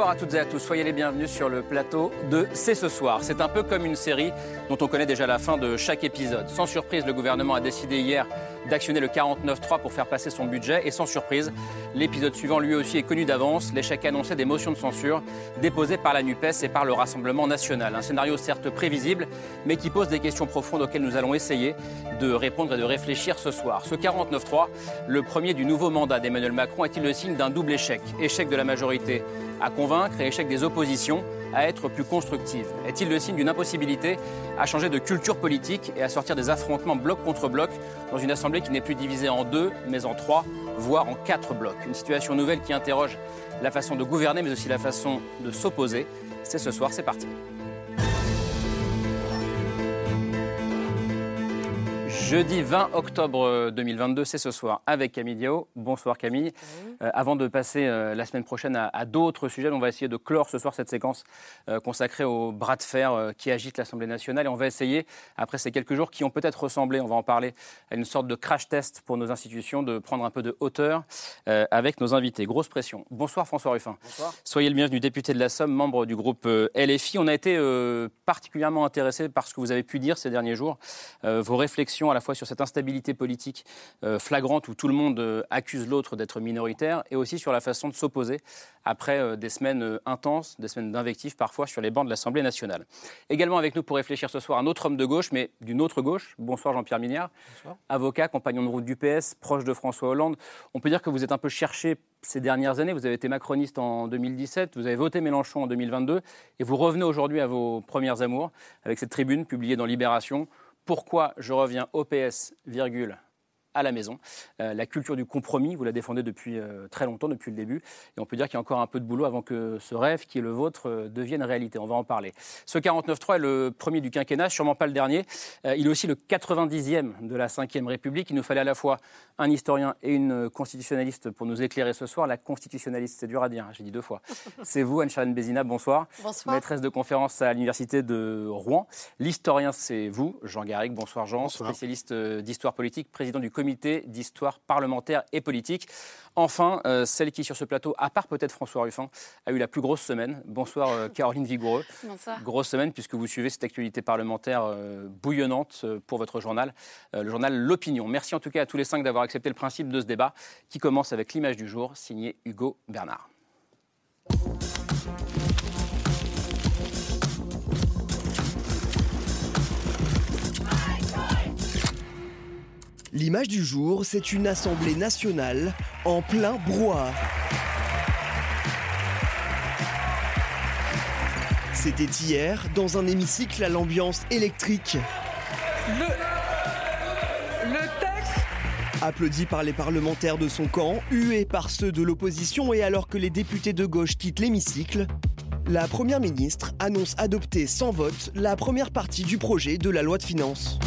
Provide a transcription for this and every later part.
Bonsoir à toutes et à tous, soyez les bienvenus sur le plateau de C'est ce soir. C'est un peu comme une série dont on connaît déjà la fin de chaque épisode. Sans surprise, le gouvernement a décidé hier d'actionner le 49.3 pour faire passer son budget et sans surprise, l'épisode suivant lui aussi est connu d'avance, l'échec annoncé des motions de censure déposées par la NUPES et par le Rassemblement national. Un scénario certes prévisible, mais qui pose des questions profondes auxquelles nous allons essayer de répondre et de réfléchir ce soir. Ce 49.3, le premier du nouveau mandat d'Emmanuel Macron, est-il le signe d'un double échec? Échec de la majorité à convaincre et échec des oppositions à être plus constructives Est-il le signe d'une impossibilité à changer de culture politique et à sortir des affrontements bloc contre bloc dans une assemblée qui n'est plus divisée en deux, mais en trois, voire en quatre blocs? Une situation nouvelle qui interroge la façon de gouverner, mais aussi la façon de s'opposer. C'est ce soir, c'est parti. Jeudi 20 octobre 2022, c'est ce soir avec Camille Diao. Bonsoir Camille. Euh, avant de passer euh, la semaine prochaine à, d'autres sujets, on va essayer de clore ce soir cette séquence euh, consacrée au bras de fer qui agite l'Assemblée nationale. Et on va essayer, après ces quelques jours qui ont peut-être ressemblé, on va en parler, à une sorte de crash test pour nos institutions, de prendre un peu de hauteur avec nos invités. Grosse pression. Bonsoir François Ruffin. Bonsoir. Soyez le bienvenu, député de la Somme, membre du groupe LFI. On a été particulièrement intéressé par ce que vous avez pu dire ces derniers jours, vos réflexions à la fois sur cette instabilité politique euh, flagrante où tout le monde euh, accuse l'autre d'être minoritaire et aussi sur la façon de s'opposer après euh, des semaines intenses, des semaines d'invectives parfois sur les bancs de l'Assemblée nationale. Également avec nous pour réfléchir ce soir un autre homme de gauche, mais d'une autre gauche. Bonsoir Jean-Pierre Mignard. Avocat, compagnon de route du PS, proche de François Hollande. On peut dire que vous êtes un peu cherché ces dernières années. Vous avez été macroniste en 2017, vous avez voté Mélenchon en 2022 et vous revenez aujourd'hui à vos premières amours avec cette tribune publiée dans Libération pourquoi je reviens au PS, virgule, à la maison. Euh, la culture du compromis, vous la défendez depuis euh, très longtemps, depuis le début. Et on peut dire qu'il y a encore un peu de boulot avant que ce rêve qui est le vôtre euh, devienne réalité. On va en parler. Ce 49.3 est le premier du quinquennat, sûrement pas le dernier. il est aussi le 90e de la Ve République. Il nous fallait à la fois un historien et une constitutionnaliste pour nous éclairer ce soir. La constitutionnaliste, c'est dur à dire, hein, j'ai dit deux fois. C'est vous, Anne-Charlène Bézina, bonsoir. Bonsoir. Maîtresse de conférence à l'Université de Rouen. L'historien, c'est vous, Jean Garrigue. Bonsoir Jean, spécialiste d'histoire politique, président du comité d'histoire parlementaire et politique. Enfin, euh, celle qui sur ce plateau, à part peut-être François Ruffin, a eu la plus grosse semaine. Bonsoir euh, Caroline Vigoureux. Bonsoir. Grosse semaine puisque vous suivez cette actualité parlementaire euh, bouillonnante pour votre journal, le journal L'Opinion. Merci en tout cas à tous les cinq d'avoir accepté le principe de ce débat qui commence avec l'image du jour signé Hugo Bernard. L'image du jour, c'est une assemblée nationale en plein brouhaha. C'était hier, dans un hémicycle à l'ambiance électrique. Le, le texte Applaudi par les parlementaires de son camp, hué par ceux de l'opposition et alors que les députés de gauche quittent l'hémicycle, la Première ministre annonce adopter sans vote la première partie du projet de la loi de finances.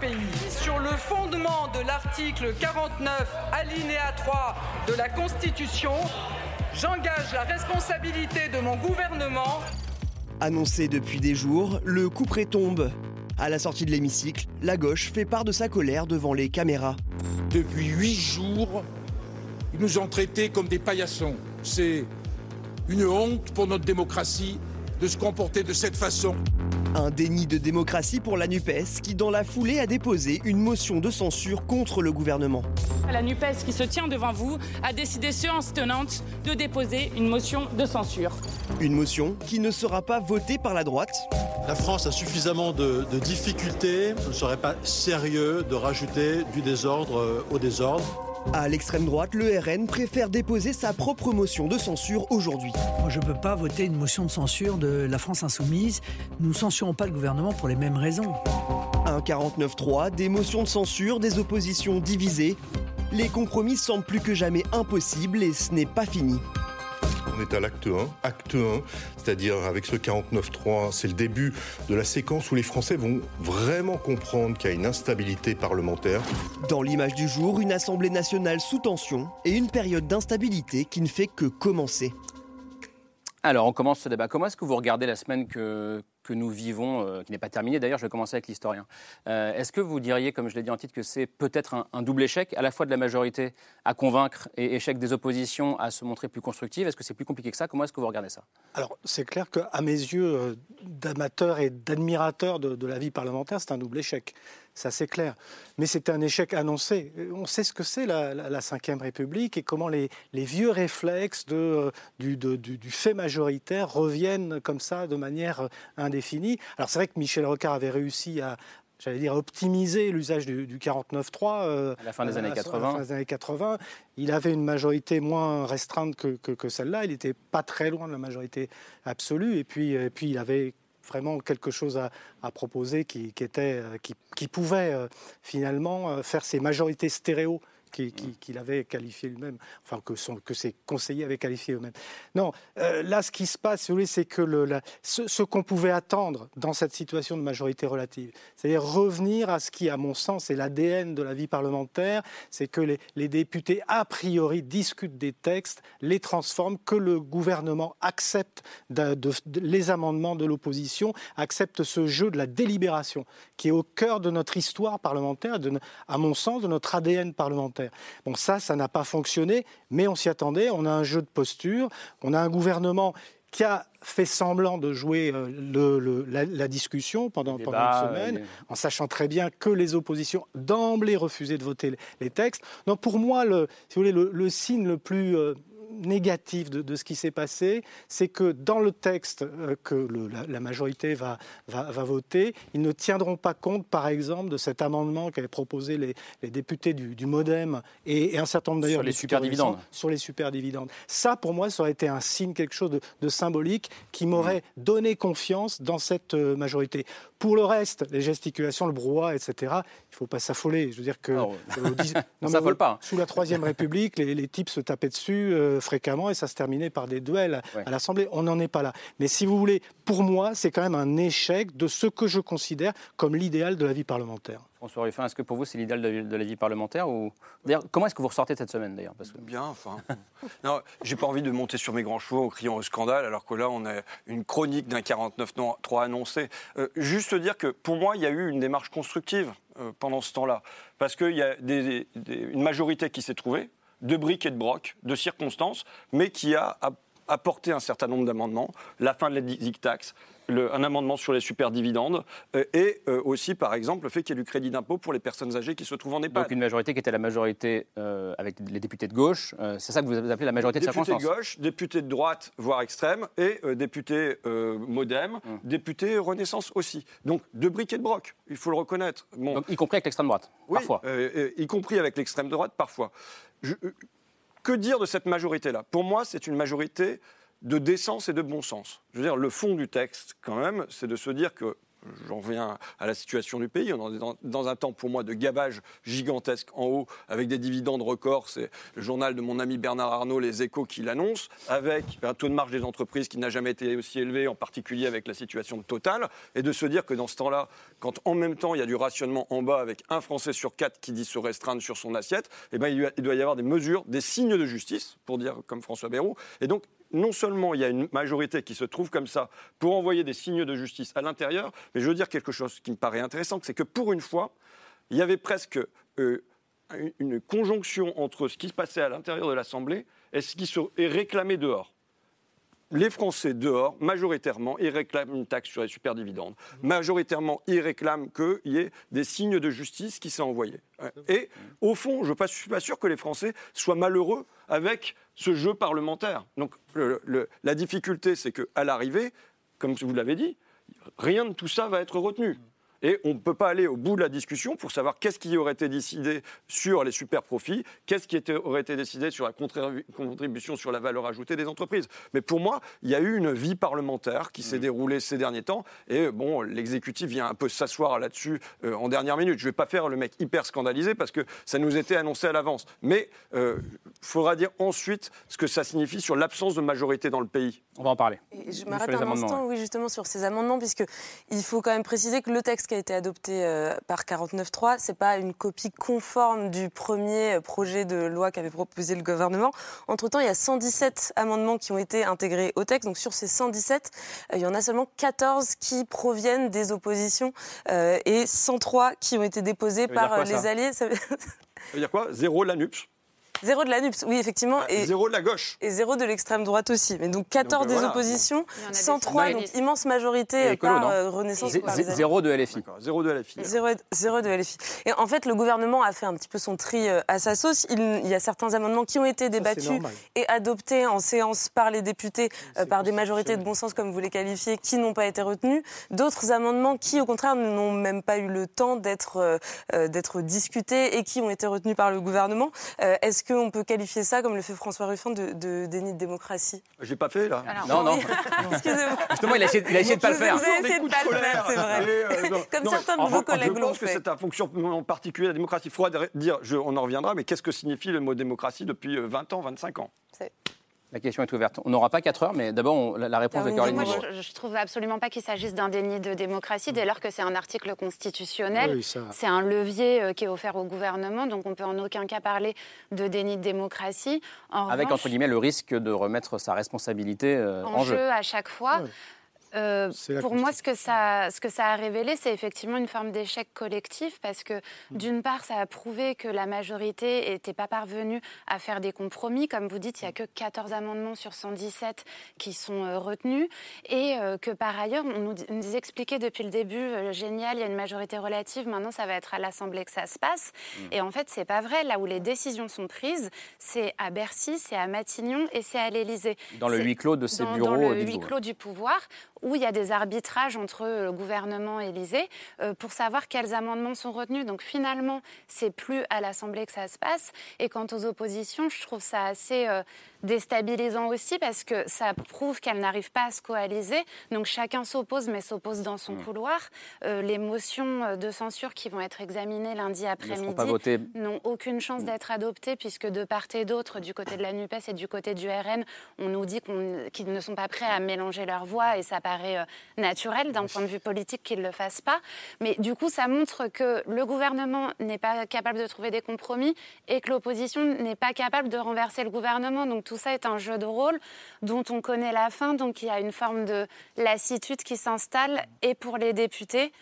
Pays. Sur le fondement de l'article 49, alinéa 3 de la Constitution, j'engage la responsabilité de mon gouvernement. Annoncé depuis des jours, le coup près tombe. À la sortie de l'hémicycle, la gauche fait part de sa colère devant les caméras. Depuis huit jours, ils nous ont traités comme des paillassons. C'est une honte pour notre démocratie de se comporter de cette façon. Un déni de démocratie pour la NUPES qui, dans la foulée, a déposé une motion de censure contre le gouvernement. La NUPES qui se tient devant vous a décidé séance tenante de déposer une motion de censure. Une motion qui ne sera pas votée par la droite. La France a suffisamment de, de difficultés. Ce ne serait pas sérieux de rajouter du désordre euh, au désordre. À l'extrême droite, le RN préfère déposer sa propre motion de censure aujourd'hui. Je ne peux pas voter une motion de censure de la France insoumise. Nous ne censurons pas le gouvernement pour les mêmes raisons. Un 49-3, des motions de censure, des oppositions divisées. Les compromis semblent plus que jamais impossibles et ce n'est pas fini. On est à l'acte 1. Acte 1, c'est-à-dire avec ce 49-3, c'est le début de la séquence où les Français vont vraiment comprendre qu'il y a une instabilité parlementaire. Dans l'image du jour, une Assemblée nationale sous tension et une période d'instabilité qui ne fait que commencer. Alors, on commence ce débat. Comment est-ce que vous regardez la semaine que, que nous vivons, euh, qui n'est pas terminée d'ailleurs, je vais commencer avec l'historien. Euh, est-ce que vous diriez, comme je l'ai dit en titre, que c'est peut-être un, double échec, à la fois de la majorité à convaincre et échec des oppositions à se montrer plus constructives Est-ce que c'est plus compliqué que ça? Comment est-ce que vous regardez ça? Alors, c'est clair qu'à mes yeux, euh, d'amateurs et d'admirateurs de, de la vie parlementaire, c'est un double échec ça c'est clair. Mais c'est un échec annoncé. On sait ce que c'est la, la, Ve République et comment les, vieux réflexes de, du, du, fait majoritaire reviennent comme ça de manière indéfinie. Alors c'est vrai que Michel Rocard avait réussi à, j'allais dire, optimiser l'usage du, 49.3. Euh, à la fin des années 80. fin des années 80. Il avait une majorité moins restreinte que, que, celle-là. Il n'était pas très loin de la majorité absolue. Et puis, et puis il avait vraiment quelque chose à, proposer qui, était, euh, qui, pouvait euh, finalement euh, faire ces majorités stéréo qu'il avait qualifié lui-même, enfin que, ses conseillers avaient qualifié eux-mêmes. Non, euh, là, ce qui se passe, c'est que ce, qu'on pouvait attendre dans cette situation de majorité relative, c'est-à-dire revenir à ce qui, à mon sens, est l'ADN de la vie parlementaire, c'est que les, députés, a priori, discutent des textes, les transforment, que le gouvernement accepte les amendements de l'opposition, accepte ce jeu de la délibération, qui est au cœur de notre histoire parlementaire, à mon sens, de notre ADN parlementaire. Bon, ça, ça n'a pas fonctionné, mais on s'y attendait. On a un jeu de posture. On a un gouvernement qui a fait semblant de jouer euh, la, discussion pendant, pendant une semaine, en sachant très bien que les oppositions d'emblée refusaient de voter les textes. Donc pour moi, le, si vous voulez, le, signe le plus euh, négatif de, ce qui s'est passé, c'est que dans le texte euh, que la, majorité va, va, voter, ils ne tiendront pas compte, par exemple, de cet amendement qu'avaient proposé les, députés du, MoDem et, un certain nombre d'ailleurs sur les superdividendes. Sur les superdividendes. Ça, pour moi, ça aurait été un signe, quelque chose de, symbolique qui m'aurait mmh. donné confiance dans cette euh, majorité. Pour le reste, les gesticulations, le brouhaha, etc., il ne faut pas s'affoler. Je veux dire que. Non, non pas. Sous la Troisième République, les, types se tapaient dessus euh, fréquemment et ça se terminait par des duels à l'Assemblée. On n'en est pas là. Mais si vous voulez, pour moi, c'est quand même un échec de ce que je considère comme l'idéal de la vie parlementaire. François Ruffin, est-ce que pour vous c'est l'idéal de, la vie parlementaire ou comment est-ce que vous ressortez cette semaine d'ailleurs. Bien, enfin. non, j'ai pas envie de monter sur mes grands chevaux en criant au scandale, alors que là on a une chronique d'un 49-3 annoncé. Euh, juste dire que pour moi il y a eu une démarche constructive euh, pendant ce temps-là, parce qu'il y a une majorité qui s'est trouvée, de briques et de brocs, de circonstances, mais qui a apporté un certain nombre d'amendements, la fin de la DIC un amendement sur les superdividendes euh, et euh, aussi, par exemple, le fait qu'il y ait du crédit d'impôt pour les personnes âgées qui se trouvent en EHPAD. Donc une majorité qui était la majorité euh, avec les députés de gauche, c'est ça que vous appelez la majorité de circonstance Députés de gauche, députés de droite, voire extrême, et députés modem, hum. députés Renaissance aussi. Donc de briques et de broc, il faut le reconnaître. Donc, y compris avec l'extrême droite, oui, parfois. y compris avec l'extrême droite, parfois. que dire de cette majorité-là? Pour moi, c'est une majorité de décence et de bon sens. Je veux dire, le fond du texte, quand même, c'est de se dire que j'en reviens à la situation du pays. On est dans, un temps pour moi de gavage gigantesque en haut, avec des dividendes records. C'est le journal de mon ami Bernard Arnault, Les Échos, qui l'annonce, avec un taux de marge des entreprises qui n'a jamais été aussi élevé, en particulier avec la situation de Total. Et de se dire que dans ce temps-là, quand en même temps il y a du rationnement en bas avec un Français sur quatre qui dit se restreindre sur son assiette, eh ben, il doit y avoir des mesures, des signes de justice, pour dire comme François Bayrou. Et donc non seulement il y a une majorité qui se trouve comme ça pour envoyer des signes de justice à l'intérieur, mais je veux dire quelque chose qui me paraît intéressant, c'est que pour une fois, il y avait presque euh, une conjonction entre ce qui se passait à l'intérieur de l'Assemblée et ce qui est réclamé dehors les Français dehors, majoritairement, ils réclament une taxe sur les superdividendes. Majoritairement, ils réclament qu'il y ait des signes de justice qui soient envoyés. Et au fond, je ne suis pas sûr que les Français soient malheureux avec ce jeu parlementaire. Donc la difficulté, c'est qu'à l'arrivée, comme vous l'avez dit, rien de tout ça va être retenu. Et on ne peut pas aller au bout de la discussion pour savoir qu'est-ce qui aurait été décidé sur les super profits, qu'est-ce qui aurait été décidé sur la contribution sur la valeur ajoutée des entreprises. Mais pour moi, il y a eu une vie parlementaire qui s'est mmh. déroulée ces derniers temps. Et bon, l'exécutif vient un peu s'asseoir là-dessus euh, en dernière minute. Je ne vais pas faire le mec hyper scandalisé parce que ça nous était annoncé à l'avance. Mais il euh, faudra dire ensuite ce que ça signifie sur l'absence de majorité dans le pays. On va en parler. je m'arrête un instant, oui, justement, sur ces amendements, puisqu'il faut quand même préciser que le texte qui a été adopté euh, par 49.3, ce n'est pas une copie conforme du premier projet de loi qu'avait proposé le gouvernement. Entre-temps, il y a 117 amendements qui ont été intégrés au texte. Donc sur ces 117, euh, il y en a seulement 14 qui proviennent des oppositions euh, et 103 qui ont été déposés par les alliés. Ça veut dire quoi? Zéro l'ANUPS Zéro de la NUPS, oui, effectivement. et zéro de la gauche. Et zéro de l'extrême droite aussi. Mais donc 14 des oppositions, 103, donc immense majorité par euh, Renaissance. zéro de LFI. Zéro de LFI. Zéro, de LFI. Et en fait, le gouvernement a fait un petit peu son tri euh, à sa sauce. Il, y a certains amendements qui ont été débattus et adoptés en séance par les députés, euh, par des majorités de bon sens, comme vous les qualifiez, qui n'ont pas été retenus. D'autres amendements qui, au contraire, n'ont même pas eu le temps d'être d'être discutés et qui ont été retenus par le gouvernement. Est-ce qu'on peut qualifier ça, comme le fait François Ruffin, de, déni de démocratie J'ai pas fait, là. non, non. Excusez-moi. Justement, il a essayé, de pas le faire. Vous avez essayé de pas le faire, c'est vrai. Euh, comme certains de vos collègues l'ont fait. Je pense que c'est un fonctionnement particulier de la démocratie. Il faudra dire, on en reviendra, mais qu'est-ce que signifie le mot démocratie depuis 20 euh, ans, 25 ans? La question est ouverte. On n'aura pas 4 heures, mais d'abord la, réponse de Caroline Moi, je ne trouve absolument pas qu'il s'agisse d'un déni de démocratie, dès lors que c'est un article constitutionnel. c'est un levier euh, qui est offert au gouvernement, donc on peut en aucun cas parler de déni de démocratie. Avec, entre guillemets, le risque de remettre sa responsabilité euh, en, jeu. à chaque fois. Euh, pour moi, ce que, ça, ce que ça a révélé, c'est effectivement une forme d'échec collectif parce que, mm. d'une part, ça a prouvé que la majorité n'était pas parvenue à faire des compromis. Comme vous dites, il n'y a que 14 amendements sur 117 qui sont euh, retenus. Et euh, que, par ailleurs, on nous, nous, expliquait depuis le début, génial, il y a une majorité relative, maintenant ça va être à l'Assemblée que ça se passe. Mm. Et en fait, c'est pas vrai. Là où les décisions sont prises, c'est à Bercy, c'est à Matignon et c'est à l'Élysée. Dans le huis clos de ces bureaux. Dans le huis clos du pouvoir où il y a des arbitrages entre le gouvernement et l'Élysée euh, pour savoir quels amendements sont retenus. Donc finalement, c'est plus à l'Assemblée que ça se passe. Et quant aux oppositions, je trouve ça assez euh, déstabilisant aussi parce que ça prouve qu'elles n'arrivent pas à se coaliser. Donc chacun s'oppose, mais s'oppose dans son mmh. couloir. Euh, les motions de censure qui vont être examinées lundi après-midi n'ont aucune chance mmh. d'être adoptées puisque de part et d'autre, du côté de la NUPES et du côté du RN, on nous dit qu'ils ne sont pas prêts à mélanger leurs voix et ça paraît euh, naturel d'un point de vue politique qu'ils ne le fassent pas. Mais du coup, ça montre que le gouvernement n'est pas capable de trouver des compromis et que l'opposition n'est pas capable de renverser le gouvernement. Donc tout ça est un jeu de rôle dont on connaît la fin. Donc il y a une forme de lassitude qui s'installe et pour les députés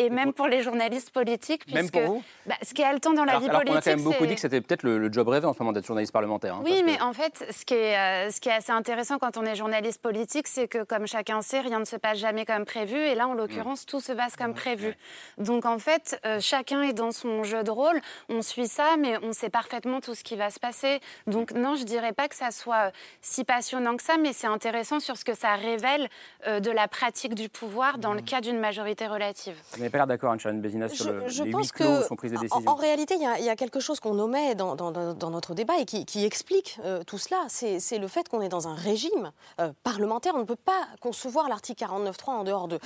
et même pour les journalistes politiques. Puisque, même pour vous bah, Ce qui est haletant dans la vie politique. On a quand même beaucoup dit que c'était peut-être le, job rêvé en ce moment d'être journaliste parlementaire. Hein, oui, mais en fait, ce qui, est, euh, ce qui est assez intéressant quand on est journaliste politique, c'est que, comme chacun sait, rien ne se passe jamais comme prévu. Et là, en l'occurrence, tout se passe comme prévu. Donc, en fait, euh, chacun est dans son jeu de rôle. On suit ça, mais on sait parfaitement tout ce qui va se passer. Donc, non, je dirais pas que ça soit euh, si passionnant que ça, mais c'est intéressant sur ce que ça révèle de la pratique du pouvoir dans le cas d'une majorité relative pas l'air d'accord, Anne Bézina, sur le, je les pense huit clos sont prises des décisions. En, réalité, il y, a quelque chose qu'on omet dans, notre débat et qui, explique euh, tout cela. C'est le fait qu'on est dans un régime euh, parlementaire. On ne peut pas concevoir l'article 49.3 en dehors de,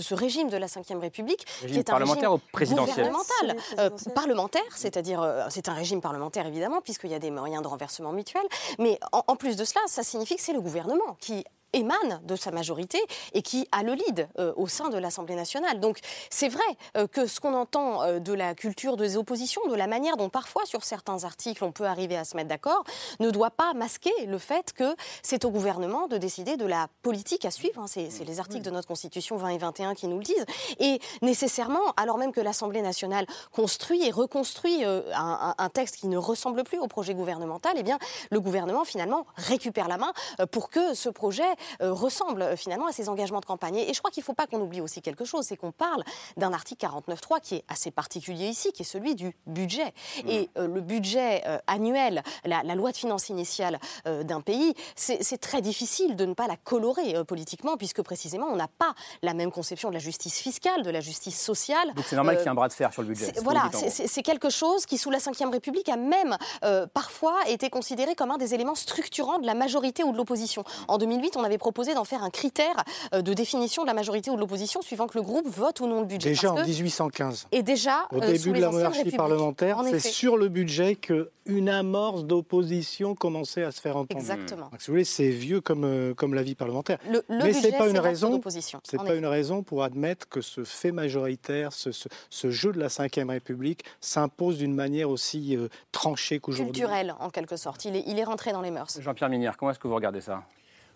ce régime de la Ve République, qui est un parlementaire régime ou présidentiel gouvernemental, euh, parlementaire, c'est-à-dire c'est un régime parlementaire évidemment, puisqu'il y a des moyens de renversement mutuel. Mais en plus de cela, ça signifie que c'est le gouvernement qui émane de sa majorité et qui a le lead euh, au sein de l'Assemblée nationale. Donc c'est vrai euh, que ce qu'on entend euh, de la culture des oppositions, de la manière dont parfois sur certains articles on peut arriver à se mettre d'accord, ne doit pas masquer le fait que c'est au gouvernement de décider de la politique à suivre. Hein. C'est les articles de notre Constitution 20 et 21 qui nous le disent. Et nécessairement, alors même que l'Assemblée nationale construit et reconstruit un, texte qui ne ressemble plus au projet gouvernemental, eh bien le gouvernement finalement récupère la main pour que ce projet ressemble finalement à ses engagements de campagne. Et je crois qu'il ne faut pas qu'on oublie aussi quelque chose, c'est qu'on parle d'un article 49.3 qui est assez particulier ici, qui est celui du budget. Mmh. Et le budget annuel, la, loi de finances initiale d'un pays, c'est très difficile de ne pas la colorer politiquement, puisque précisément on n'a pas la même conception de la justice fiscale, de la justice sociale. Donc c'est normal qu'il y ait un bras de fer sur le budget. Voilà, c'est quelque chose qui, sous la Ve République, a même euh, parfois été considéré comme un des éléments structurants de la majorité ou de l'opposition. En 2008, on avait proposé d'en faire un critère euh, de définition de la majorité ou de l'opposition, suivant que le groupe vote ou non le budget. Déjà en 1815. Et déjà, au euh, début de la monarchie parlementaire, c'est sur le budget qu'une amorce d'opposition commençait à se faire entendre. Exactement. Donc, si vous voulez, c'est vieux comme, comme la vie parlementaire. Le, Mais c'est pas une raison. C'est pas une raison pour admettre que ce fait majoritaire, ce, ce, jeu de la Ve République s'impose d'une manière aussi euh, tranchée qu'aujourd'hui. Culturelle, en quelque sorte. Il est, il est rentré dans les mœurs. Jean-Pierre Minière, comment est-ce que vous regardez ça?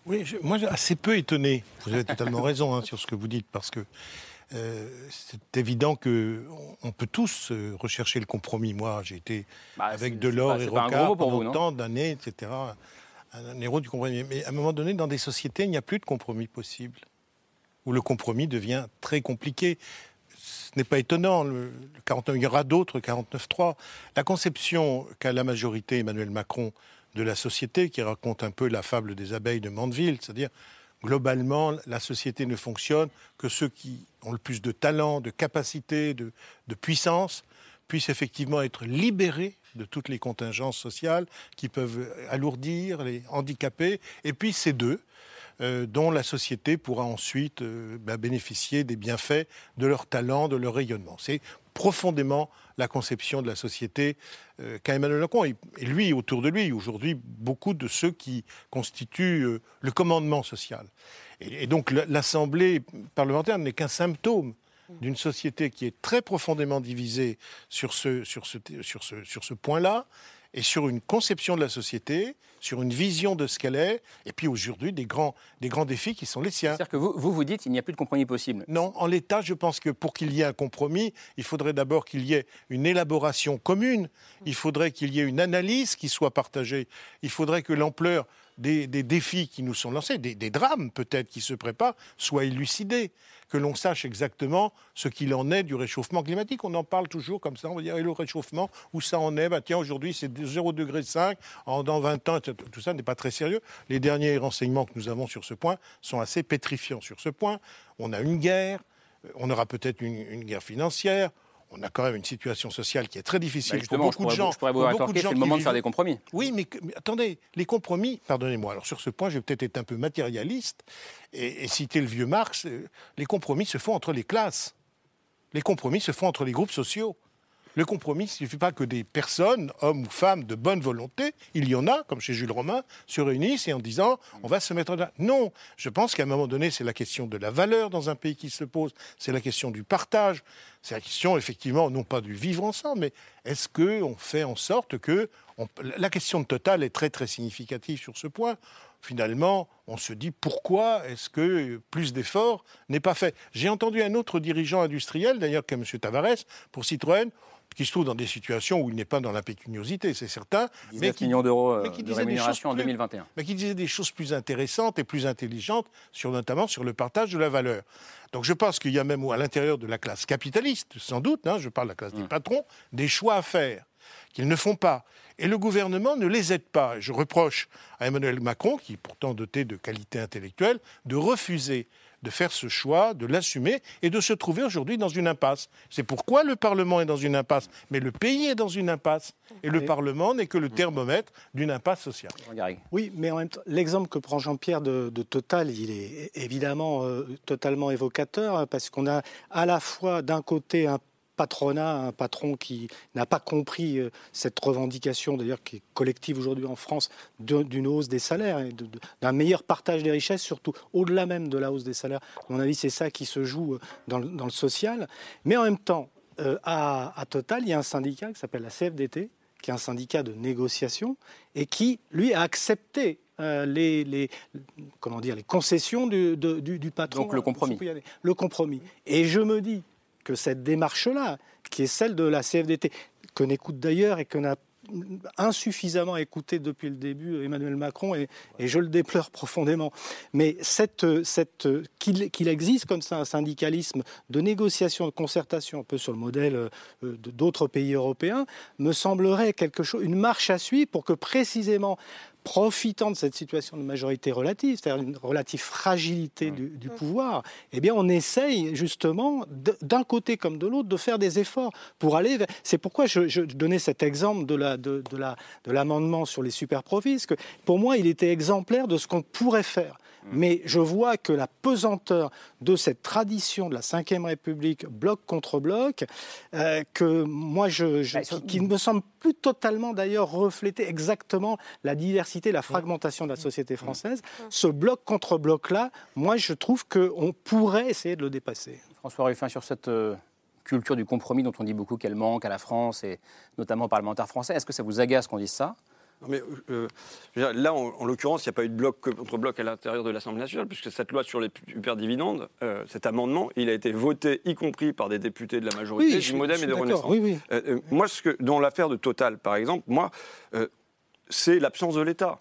Oui, je, moi, assez peu étonné. Vous avez totalement raison hein, sur ce que vous dites, parce que euh, c'est évident que on peut tous euh, rechercher le compromis. Moi, j'ai été bah, avec Delors et Rocard pendant tant d'années, etc. Un héros du compromis. Mais à un moment donné, dans des sociétés, il n'y a plus de compromis possible où le compromis devient très compliqué. Ce n'est pas étonnant, le, 49, il y aura d'autres 49-3. La conception qu'a la majorité Emmanuel Macron de la société, qui raconte un peu la fable des abeilles de Mandeville, c'est-à-dire globalement, la société ne fonctionne que ceux qui ont le plus de talent, de capacité, de, puissance, puissent effectivement être libérés de toutes les contingences sociales qui peuvent alourdir, les handicaper. Et puis ces deux, euh, dont la société pourra ensuite euh, bah, bénéficier des bienfaits de leur talent, de leur rayonnement. C'est profondément la conception de la société euh, qu'a Emmanuel Macron. Et, lui, autour de lui, aujourd'hui, beaucoup de ceux qui constituent le commandement social. Et, donc l'Assemblée parlementaire n'est qu'un symptôme d'une société qui est très profondément divisée sur ce point-là et sur une conception de la société, sur une vision de ce qu'elle est, et puis aujourd'hui des grands, des grands défis qui sont les siens. C'est-à-dire que vous, vous, vous dites qu'il n'y a plus de compromis possible. Non, en l'état, je pense que pour qu'il y ait un compromis, il faudrait d'abord qu'il y ait une élaboration commune, il faudrait qu'il y ait une analyse qui soit partagée, il faudrait que l'ampleur des, défis qui nous sont lancés, des, drames peut-être qui se préparent, soit élucidée, que l'on sache exactement ce qu'il en est du réchauffement climatique. On en parle toujours comme ça, on va dire, et le réchauffement, où ça en est? Bah, Tiens, aujourd'hui c'est 0,5 degré, dans 20 ans, tout ça n'est pas très sérieux. Les derniers renseignements que nous avons sur ce point sont assez pétrifiants sur ce point. On a une guerre, on aura peut-être une guerre financière, on a quand même une situation sociale qui est très difficile bah, pour beaucoup de gens. Je pourrais vous rétorquer, c'est le moment de faire des compromis. Oui, mais, attendez, les compromis, pardonnez-moi, alors sur ce point, je vais peut-être être un peu matérialiste et, citer le vieux Marx, euh, les compromis se font entre les classes. Les compromis se font entre les groupes sociaux. Le compromis, ne suffit pas que des personnes, hommes ou femmes de bonne volonté, il y en a, comme chez Jules Romain, se réunissent et en disant on va se mettre là. Non, je pense qu'à un moment donné, c'est la question de la valeur dans un pays qui se pose, c'est la question du partage, c'est la question effectivement non pas du vivre ensemble, mais est-ce qu'on fait en sorte que. La question de Total est très très significative sur ce point finalement, on se dit pourquoi est-ce que plus d'efforts n'est pas fait? J'ai entendu un autre dirigeant industriel, d'ailleurs, que M. Tavares, pour Citroën, qui se trouve dans des situations où il n'est pas dans la pécuniosité, c'est certain. mais qui, millions d'euros euh, de rémunération en 2021. Mais qui disait des choses plus intéressantes et plus intelligentes, sur, notamment sur le partage de la valeur. Donc je pense qu'il y a même à l'intérieur de la classe capitaliste, sans doute, hein, je parle de la classe des mmh. patrons, des choix à faire qu'ils ne font pas. Et le gouvernement ne les aide pas. Je reproche à Emmanuel Macron, qui est pourtant doté de qualités intellectuelles, de refuser de faire ce choix, de l'assumer et de se trouver aujourd'hui dans une impasse. C'est pourquoi le Parlement est dans une impasse, mais le pays est dans une impasse. Et le Parlement n'est que le thermomètre d'une impasse sociale. Oui, mais en même temps, l'exemple que prend Jean-Pierre de, Total, il est évidemment euh, totalement évocateur, hein, parce qu'on a à la fois d'un côté un patronat, un patron qui n'a pas compris euh, cette revendication, d'ailleurs qui est collective aujourd'hui en France, d'une hausse des salaires et d'un meilleur partage des richesses, surtout au-delà même de la hausse des salaires. À mon avis, c'est ça qui se joue euh, dans le, social. Mais en même temps, euh, à, Total, il y a un syndicat qui s'appelle la CFDT, qui est un syndicat de négociation et qui, lui, a accepté les, les, comment dire, les concessions du, du, du patron. Donc le compromis. Le compromis. Et je me dis, que cette démarche-là, qui est celle de la CFDT, que n'écoute d'ailleurs et que n'a insuffisamment écouté depuis le début Emmanuel Macron et, je le déplore profondément. Mais cette, cette, qu'il existe comme ça un syndicalisme de négociation, de concertation, un peu sur le modèle d'autres pays européens, me semblerait quelque chose, une marche à suivre pour que précisément profitant de cette situation de majorité relative, c'est-à-dire une relative fragilité du, pouvoir, eh bien, on essaye justement, d'un côté comme de l'autre, de faire des efforts pour aller vers... C'est pourquoi je, donnais cet exemple de, la, de, la, de l'amendement sur les super-profits, parce que pour moi, il était exemplaire de ce qu'on pourrait faire. Mm. Mais je vois que la pesanteur de cette tradition de la Ve République, bloc contre bloc, euh, que moi, je, bah, qui, ne me semble plus totalement d'ailleurs refléter exactement la diversité, la fragmentation de la société française, mm. ce bloc contre bloc-là, moi, je trouve qu'on pourrait essayer de le dépasser. François Ruffin, sur cette euh, culture du compromis dont on dit beaucoup qu'elle manque à la France et notamment aux parlementaires français, est-ce que ça vous agace qu'on dise ça? Mais euh, là, en, l'occurrence, il n'y a pas eu de bloc contre bloc à l'intérieur de l'Assemblée nationale, puisque cette loi sur les superdividendes, euh, cet amendement, il a été voté, y compris par des députés de la majorité du Modem et de Renaissance. Oui, euh, moi, ce que, dans l'affaire de Total, par exemple, moi, c'est l'absence de l'État.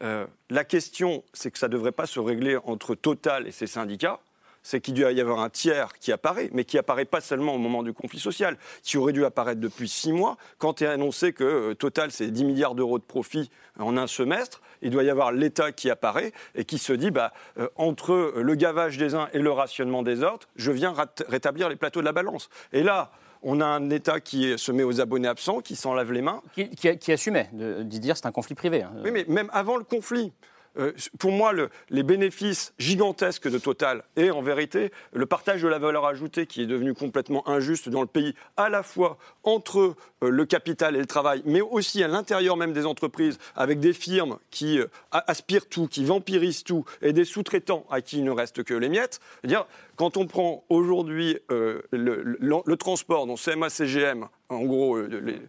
la question, c'est que ça ne devrait pas se régler entre Total et ses syndicats c'est qu'il doit y avoir un tiers qui apparaît, mais qui apparaît pas seulement au moment du conflit social, qui aurait dû apparaître depuis six mois. Quand est annoncé que euh, Total, c'est 10 milliards d'euros de profit en un semestre, il doit y avoir l'État qui apparaît et qui se dit, bah, euh, entre le gavage des uns et le rationnement des autres, je viens rétablir les plateaux de la balance. Et là, on a un État qui se met aux abonnés absents, qui s'en lave les mains. Qui, assumait de, dire c'est un conflit privé. Hein. Oui, mais même avant le conflit. Euh, pour moi, les bénéfices gigantesques de Total et en vérité le partage de la valeur ajoutée qui est devenu complètement injuste dans le pays, à la fois entre euh, le capital et le travail, mais aussi à l'intérieur même des entreprises, avec des firmes qui euh, aspirent tout, qui vampirisent tout, et des sous-traitants à qui il ne reste que les miettes. dire quand on prend aujourd'hui le, transport, dont CMA, CGM, en gros, les,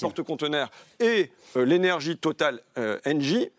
porte-conteneurs, et l'énergie Total NG,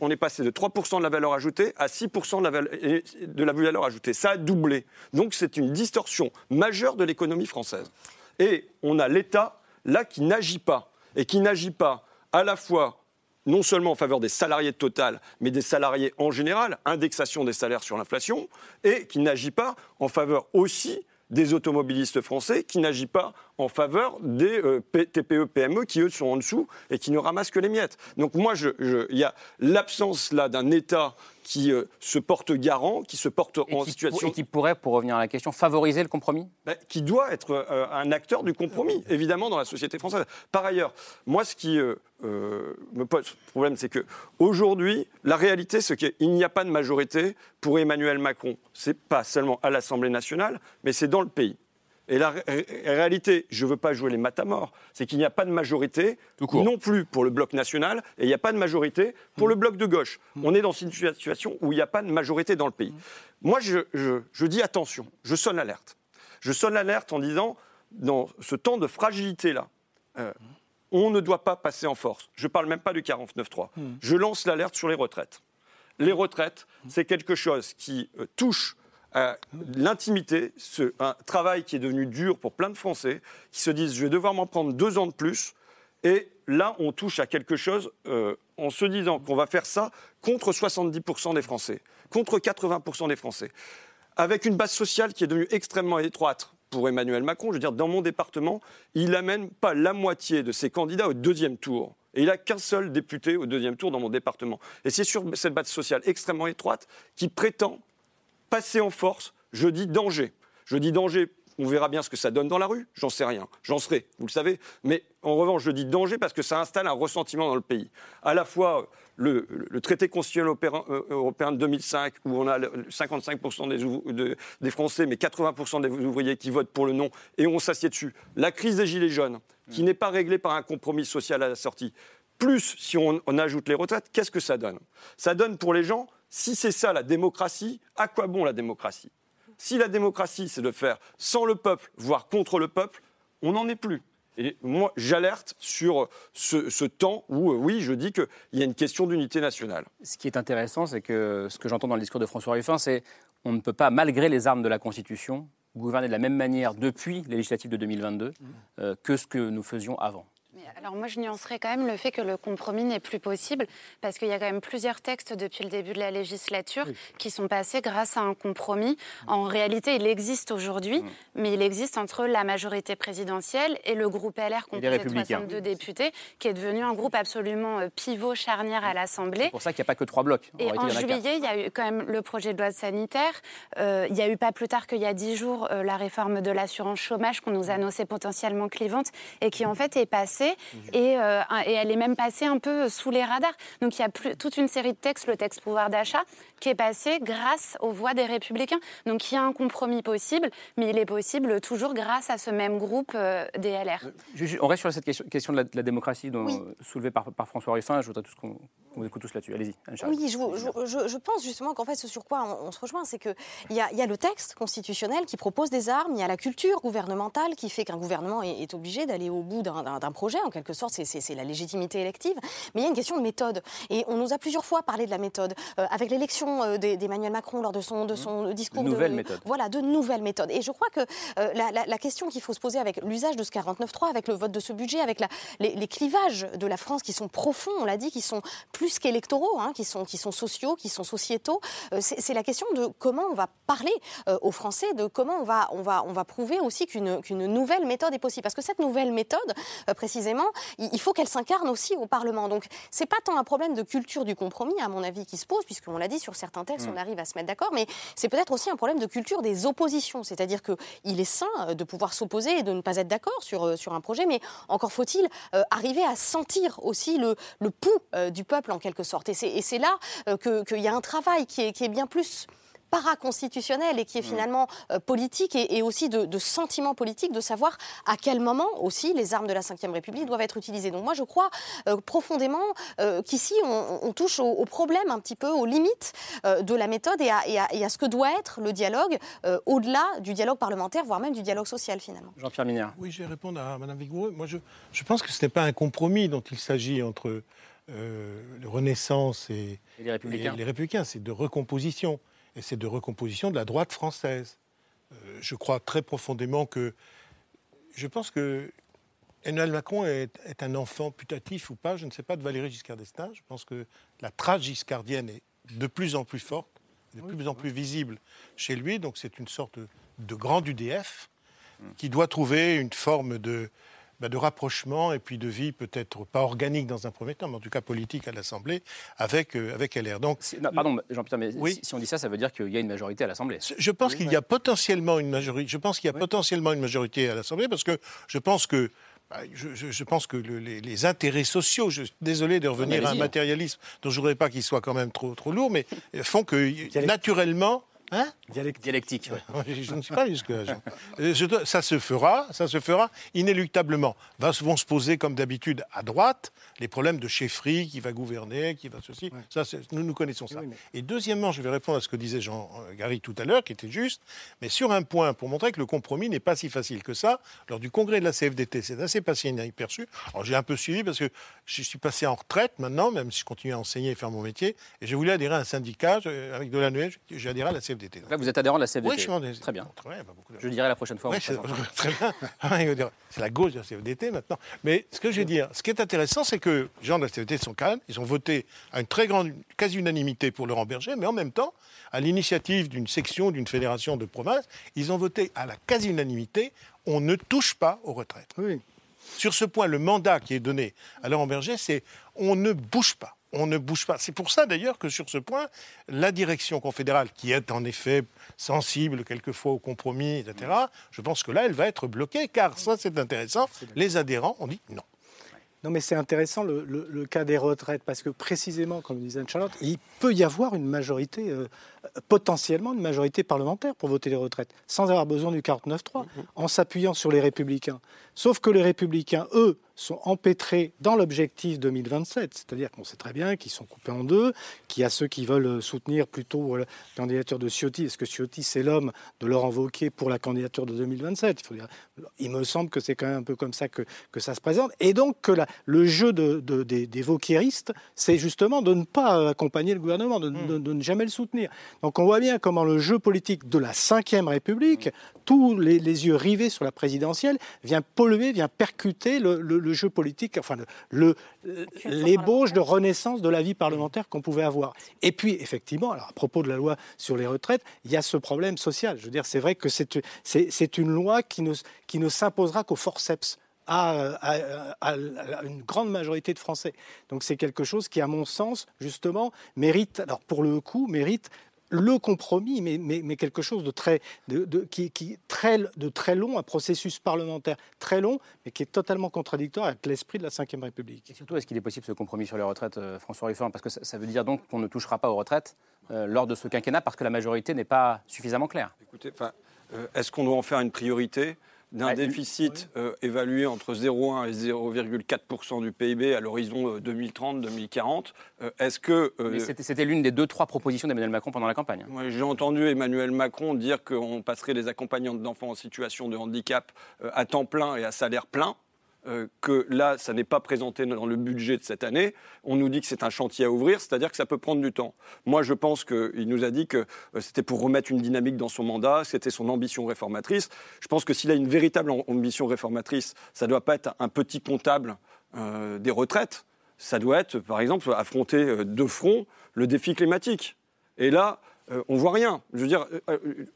on est passé de 3% de la valeur ajoutée à 6% de la, valeur, de la valeur ajoutée. Ça a doublé. Donc c'est une distorsion majeure de l'économie française. Et on a l'État, là, qui n'agit pas. Et qui n'agit pas à la fois non seulement en faveur des salariés de Total, mais des salariés en général, indexation des salaires sur l'inflation, et qui n'agit pas en faveur aussi des automobilistes français, qui n'agit pas en faveur des euh, TPE, PME qui, eux, sont en dessous et qui ne ramassent que les miettes. Donc moi, il y a l'absence là d'un État qui euh, se porte garant, qui se porte en situation... Et qui pourrait, pour revenir à la question, favoriser le compromis? Ben, Qui doit être euh, un acteur du compromis, évidemment, dans la société française. Par ailleurs, moi, ce qui me pose problème, c'est qu'aujourd'hui, la réalité, c'est qu'il n'y a pas de majorité pour Emmanuel Macron. Ce n'est pas seulement à l'Assemblée nationale, mais c'est dans le pays. Et la réalité, je ne veux pas jouer les matamores, c'est qu'il n'y a pas de majorité non plus pour le bloc national et il n'y a pas de majorité pour le bloc de gauche. On est dans une situation où il n'y a pas de majorité dans le pays. Moi, je, dis attention, je sonne l'alerte. Je sonne l'alerte en disant, dans ce temps de fragilité-là, euh, on ne doit pas passer en force. Je ne parle même pas du 49-3. Je lance l'alerte sur les retraites. Les retraites, c'est quelque chose qui euh, touche l'intimité, un travail qui est devenu dur pour plein de Français, qui se disent je vais devoir m'en prendre deux ans de plus. Et là, on touche à quelque chose euh, en se disant qu'on va faire ça contre 70% des Français, contre 80% des Français, avec une base sociale qui est devenue extrêmement étroite pour Emmanuel Macron. Je veux dire, dans mon département, il n'amène pas la moitié de ses candidats au deuxième tour. Et il n'a qu'un seul député au deuxième tour dans mon département. Et c'est sur cette base sociale extrêmement étroite qui prétend passer en force, je dis danger. Je dis danger, on verra bien ce que ça donne dans la rue, j'en sais rien, j'en serai, vous le savez. Mais en revanche, je dis danger parce que ça installe un ressentiment dans le pays. À la fois le, traité constitutionnel euh, européen de 2005, où on a 55% des, des, Français, mais 80% des ouvriers qui votent pour le non, et on s'assied dessus. La crise des Gilets jaunes, qui n'est pas réglée par un compromis social à la sortie. Plus, si on ajoute les retraites, qu'est-ce que ça donne? Ça donne pour les gens si c'est ça la démocratie, à quoi bon la démocratie? Si la démocratie, c'est de faire sans le peuple, voire contre le peuple, on n'en est plus. Et moi, j'alerte sur ce, temps où, euh, oui, je dis qu'il y a une question d'unité nationale. Ce qui est intéressant, c'est que ce que j'entends dans le discours de François Ruffin, c'est on ne peut pas, malgré les armes de la Constitution, gouverner de la même manière depuis les législatives de 2022 mmh. euh, que ce que nous faisions avant. Alors moi, je nuancerais quand même le fait que le compromis n'est plus possible, parce qu'il y a quand même plusieurs textes depuis le début de la législature qui sont passés grâce à un compromis. En réalité, il existe aujourd'hui, mm. mais il existe entre la majorité présidentielle et le groupe LR composé de 62 députés, qui est devenu un groupe absolument euh, pivot, charnière à l'Assemblée. C'est pour ça qu'il n'y a pas que trois blocs. et en juillet, il y a eu quand même le projet de loi sanitaire. Euh, il y a eu pas plus tard qu'il y a dix jours euh, la réforme de l'assurance chômage qu'on nous annonçait potentiellement clivante et qui en fait est passée et, euh, et, elle est même passée un peu sous les radars. Donc il y a plus, toute une série de textes, le texte pouvoir d'achat, qui est passé grâce aux voix des Républicains. Donc il y a un compromis possible, mais il est possible toujours grâce à ce même groupe euh, des LR. on reste sur cette question, de, la, démocratie dont, soulevée par, par, François Ruffin. Je voudrais tous qu'on vous écoute tous là-dessus. Allez-y. Oui, je, je, pense justement qu'en fait, ce sur quoi on, se rejoint, c'est qu'il y, a, y a le texte constitutionnel qui propose des armes, il y a la culture gouvernementale qui fait qu'un gouvernement est, est obligé d'aller au bout d'un projet, en quelque sorte, c'est la légitimité élective. Mais il y a une question de méthode. Et on nous a plusieurs fois parlé de la méthode. Euh, avec l'élection euh, d'Emmanuel Macron lors de son, de son discours. De nouvelles méthodes. Voilà, de nouvelles méthodes. Et je crois que euh, la, question qu'il faut se poser avec l'usage de ce 49.3, avec le vote de ce budget, avec la, les, clivages de la France qui sont profonds, on l'a dit, qui sont plus qu'électoraux, hein, qui, sont, qui sont sociaux, qui sont sociétaux, c'est la question de comment on va parler aux Français, de comment on va, on va, on va prouver aussi qu'une qu'une nouvelle méthode est possible. Parce que cette nouvelle méthode, précisément, il faut qu'elle s'incarne aussi au Parlement. Donc, c'est pas tant un problème de culture du compromis, à mon avis, qui se pose, puisqu'on l'a dit, sur certains textes, on mm. arrive à se mettre d'accord, mais c'est peut-être aussi un problème de culture des oppositions. C'est-à-dire qu'il est sain euh, de pouvoir s'opposer et de ne pas être d'accord sur, euh, sur un projet, mais encore faut-il euh, arriver à sentir aussi le, le pouls du peuple, en quelque sorte. Et c'est là qu'il y a un travail qui est, qui est bien plus paraconstitutionnel et qui est mm. finalement euh, politique et, aussi de, de, sentiment politique, de savoir à quel moment aussi les armes de la Ve République doivent être utilisées. Donc moi je crois euh, profondément euh, qu'ici on, touche au, problème un petit peu, aux limites de la méthode et à, ce que doit être le dialogue au-delà du dialogue parlementaire, voire même du dialogue social finalement. Jean-Pierre Minère. Oui, je vais répondre à Mme Vigoureux. Moi je, je pense que ce n'est pas un compromis dont il s'agit entre le Renaissance et. Et les Républicains. C'est de recomposition et c'est de recomposition de la droite française. Euh, je crois très profondément que. Je pense que Emmanuel Macron est, un enfant putatif ou pas, je ne sais pas, de Valéry Giscard d'Estaing. Je pense que la trace giscardienne est de plus en plus forte, de plus en plus visible chez lui. Donc c'est une sorte de grand UDF qui doit trouver une forme de, de rapprochement et puis de vie peut-être pas organique dans un premier temps, mais en tout cas politique à l'Assemblée avec, euh, avec LR. Donc, pardon, Jean-Pierre, mais si, on dit ça, ça veut dire qu'il y a une majorité à l'Assemblée. Je pense qu'il y a potentiellement une majorité. Je pense qu'il y a potentiellement une majorité à l'Assemblée parce que je pense que bah, je, pense que les, intérêts sociaux, je, désolé de revenir à un matérialisme dont je ne voudrais pas qu'il soit quand même trop, trop lourd, mais font que naturellement, Hein Dialectique. Je ne suis pas jusque-là. Ça se fera, ça se fera inéluctablement. Va, vont se poser, comme d'habitude, à droite, les problèmes de chefferie, qui va gouverner, qui va ceci. Ça, nous, nous connaissons ça. Et deuxièmement, je vais répondre à ce que disait Jean euh, Gary tout à l'heure, qui était juste, mais sur un point, pour montrer que le compromis n'est pas si facile que ça, lors du congrès de la CFDT, c'est assez passé perçu. Alors j'ai un peu suivi parce que je suis passé en retraite maintenant, même si je continue à enseigner et faire mon métier, et j'ai voulu adhérer à un syndicat, avec de la j'ai adhéré à la CFDT. Là, vous êtes adhérent de la CFDT Oui, je suis adhérent. Très bien. je dirai la prochaine fois. très bien. Ah, c'est la gauche de la CFDT maintenant. Mais ce que je veux dire, ce qui est intéressant, c'est que les gens de la CFDT sont calmes. Ils ont voté à une très grande, quasi-unanimité pour Laurent Berger, mais en même temps, à l'initiative d'une section, d'une fédération de province, ils ont voté à la quasi-unanimité on ne touche pas aux retraites. Oui. Sur ce point, le mandat qui est donné à Laurent Berger, c'est on ne bouge pas on ne bouge pas. C'est pour ça d'ailleurs que sur ce point, la direction confédérale, qui est en effet sensible quelquefois au compromis, etc., je pense que là, elle va être bloquée, car ça c'est intéressant, les adhérents ont dit non. Non, mais c'est intéressant le, cas des retraites, parce que précisément, comme disait Charlotte, il peut y avoir une majorité, euh, potentiellement une majorité parlementaire pour voter les retraites, sans avoir besoin du 49-3, mm-hmm. en s'appuyant sur les républicains. Sauf que les républicains, eux, sont empêtrés dans l'objectif 2027, c'est-à-dire qu'on sait très bien qu'ils sont coupés en deux, qu'il y a ceux qui veulent soutenir plutôt la candidature de Ciotti. Est-ce que Ciotti, c'est l'homme de leur invoquer pour la candidature de 2027 il, faut dire, il me semble que c'est quand même un peu comme ça que, que ça se présente. Et donc que le jeu de, des, des c'est justement de ne pas accompagner le gouvernement, de, de, ne jamais le soutenir. Donc on voit bien comment le jeu politique de la Ve République tous les, yeux rivés sur la présidentielle, vient polluer, vient percuter le, jeu politique, enfin l'ébauche de renaissance de la vie parlementaire qu'on pouvait avoir. Et puis, effectivement, alors à propos de la loi sur les retraites, il y a ce problème social. Je veux dire, c'est vrai que c'est une loi qui ne, qui ne s'imposera qu'au forceps à, une grande majorité de Français. Donc c'est quelque chose qui, à mon sens, justement, mérite, alors pour le coup, mérite le compromis, mais, mais, quelque chose de très, de, qui, qui, très, de très long, un processus parlementaire très long, mais qui est totalement contradictoire avec l'esprit de la Ve République. Et surtout, est-ce qu'il est possible ce compromis sur les retraites, euh, François Ruffin Parce que ça, veut dire donc qu'on ne touchera pas aux retraites euh, lors de ce quinquennat parce que la majorité n'est pas suffisamment claire? Écoutez, euh, est-ce qu'on doit en faire une priorité? D'un déficit euh, évalué entre 0,1 et 0,4% du PIB à l'horizon 2030-2040. Euh, euh, est-ce que c'était l'une des deux trois propositions d'Emmanuel Macron pendant la campagne. J'ai entendu Emmanuel Macron dire qu'on passerait les accompagnantes d'enfants en situation de handicap à temps plein et à salaire plein. Euh, que là, ça n'est pas présenté dans le budget de cette année. On nous dit que c'est un chantier à ouvrir, c'est-à-dire que ça peut prendre du temps. Moi, je pense qu'il nous a dit que euh, c'était pour remettre une dynamique dans son mandat, c'était son ambition réformatrice. Je pense que s'il a une véritable ambition réformatrice, ça ne doit pas être un petit comptable euh, des retraites. Ça doit être, par exemple, affronter de front le défi climatique. Et là, on on voit rien. Je veux dire,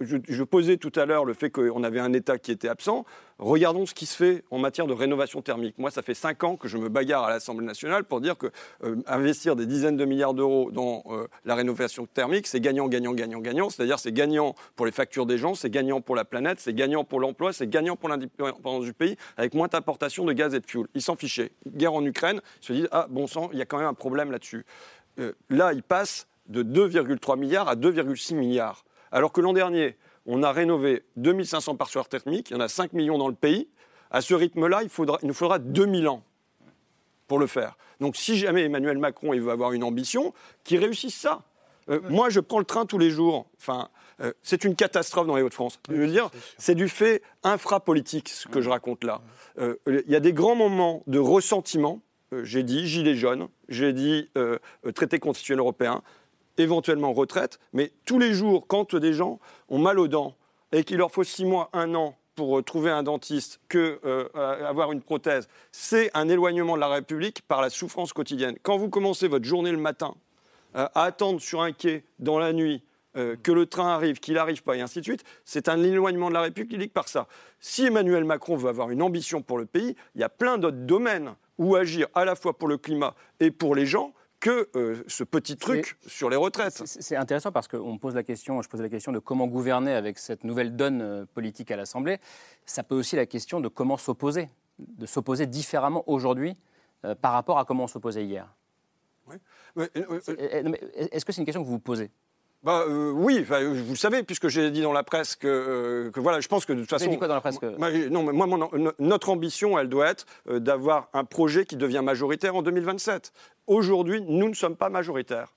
je posais tout à l'heure le fait qu'on avait un État qui était absent. Regardons ce qui se fait en matière de rénovation thermique. Moi, ça fait cinq ans que je me bagarre à l'Assemblée nationale pour dire que euh, investir des dizaines de milliards d'euros dans euh, la rénovation thermique, c'est gagnant, gagnant, gagnant, gagnant. C'est-à-dire, c'est gagnant pour les factures des gens, c'est gagnant pour la planète, c'est gagnant pour l'emploi, c'est gagnant pour l'indépendance du pays, avec moins d'importation de gaz et de fuel. Ils s'en fichaient. Guerre en Ukraine, ils se disent ah bon sang, il y a quand même un problème là-dessus. Euh, là, ils passent de 2,3 milliards à 2,6 milliards. Alors que l'an dernier, on a rénové 2500 passoires thermiques, il y en a 5 millions dans le pays. À ce rythme-là, il, il nous faudra 2000 ans pour le faire. Donc si jamais Emmanuel Macron il veut avoir une ambition, qu'il réussisse ça. Euh, moi, je prends le train tous les jours. Enfin, euh, c'est une catastrophe dans les Hauts-de-France. Je veux dire, c'est du fait infrapolitique ce que je raconte là. Euh, il y a des grands moments de ressentiment. j'ai dit gilets jaunes, j'ai dit traité constitutionnel européen éventuellement retraite, mais tous les jours, quand des gens ont mal aux dents et qu'il leur faut six mois, un an pour euh, trouver un dentiste que euh, avoir une prothèse, c'est un éloignement de la République par la souffrance quotidienne. Quand vous commencez votre journée le matin euh, à attendre sur un quai dans la nuit que le train arrive, qu'il n'arrive pas, et ainsi de suite, c'est un éloignement de la République par ça. Si Emmanuel Macron veut avoir une ambition pour le pays, il y a plein d'autres domaines où agir à la fois pour le climat et pour les gens que euh, ce petit truc sur les retraites. C'est intéressant parce qu'on pose la question, je pose la question de comment gouverner avec cette nouvelle donne euh, politique à l'Assemblée. Ça peut aussi la question de comment s'opposer, de s'opposer différemment aujourd'hui euh, par rapport à comment on s'opposait hier. Est-ce que c'est une question que vous vous posez? Bah, euh, oui, vous savez, puisque j'ai dit dans la presse que, euh, que, voilà, je pense que de toute façon. Vous dit quoi dans la presse Non, mais moi, notre ambition, elle doit être euh, d'avoir un projet qui devient majoritaire en 2027. Aujourd'hui, nous ne sommes pas majoritaires.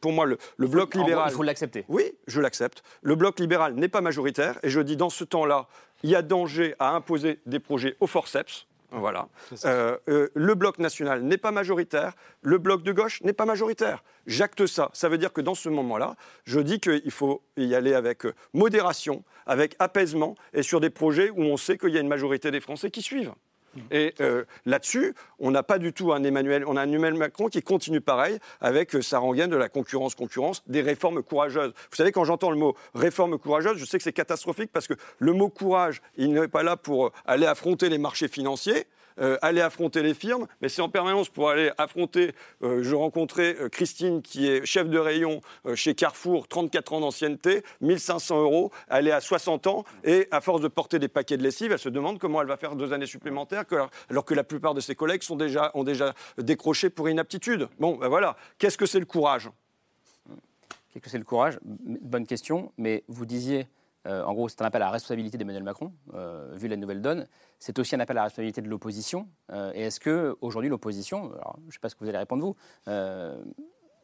pour moi, le, bloc libéral. il faut l'accepter. Oui, je l'accepte. Le bloc libéral n'est pas majoritaire, et je dis dans ce temps-là, il y a danger à imposer des projets au forceps. Voilà. Euh, euh, le bloc national n'est pas majoritaire, le bloc de gauche n'est pas majoritaire. J'acte ça. Ça veut dire que dans ce moment-là, je dis qu'il faut y aller avec euh, modération, avec apaisement et sur des projets où on sait qu'il y a une majorité des Français qui suivent. Et euh, là-dessus, on n'a pas du tout un Emmanuel, on a un Emmanuel Macron qui continue pareil avec euh, sa rengaine de la concurrence-concurrence, des réformes courageuses. Vous savez, quand j'entends le mot réforme courageuse, je sais que c'est catastrophique parce que le mot courage, il n'est pas là pour euh, aller affronter les marchés financiers. Euh, aller affronter les firmes, mais c'est en permanence pour aller affronter. Euh, je rencontrais euh, Christine qui est chef de rayon chez Carrefour, 34 ans d'ancienneté, 1500 euros, elle est à 60 ans et à force de porter des paquets de lessive, elle se demande comment elle va faire deux années supplémentaires alors que la plupart de ses collègues sont déjà, ont déjà décroché pour inaptitude. Bon, ben voilà. Qu'est-ce que c'est le courage? Qu'est-ce que c'est le courage? Bonne question, mais vous disiez euh, en gros, c'est un appel à la responsabilité d'Emmanuel Macron, euh, vu la nouvelle donne. C'est aussi un appel à la responsabilité de l'opposition. Euh, et est-ce que aujourd'hui l'opposition, je ne sais pas ce que vous allez répondre vous,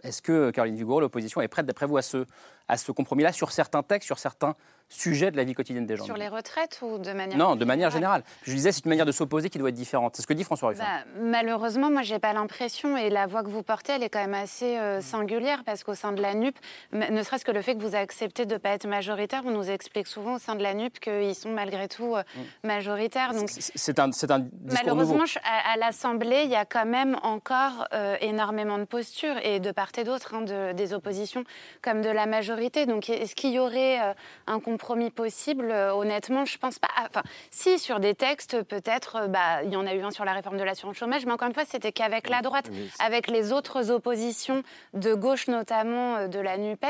Est-ce que Caroline Vigoureux, l'opposition, est prête, d'après vous, à ce, à ce compromis-là sur certains textes, sur certains sujet de la vie quotidienne des gens. Sur les retraites ou de manière Non, de manière générale. Je disais, c'est une manière de s'opposer qui doit être différente. C'est ce que dit François Ruffin. Bah, malheureusement, moi, j'ai pas l'impression, et la voix que vous portez, elle est quand même assez euh, singulière, parce qu'au sein de la NUP, ne serait-ce que le fait que vous acceptez de ne pas être majoritaire, on nous explique souvent au sein de la NUP qu'ils sont malgré tout euh, mm. majoritaires. Donc, c'est un, un Malheureusement, à, l'Assemblée, il y a quand même encore euh, énormément de postures, et de part et d'autre, hein, de, des oppositions comme de la majorité. Donc, est-ce qu'il y aurait un compromis possible, euh, honnêtement, je pense pas. Enfin, si sur des textes, peut-être, euh, bah, il y en a eu un sur la réforme de l'assurance chômage, mais encore une fois, c'était qu'avec la droite, avec les autres oppositions de gauche, notamment euh, de la Nupes,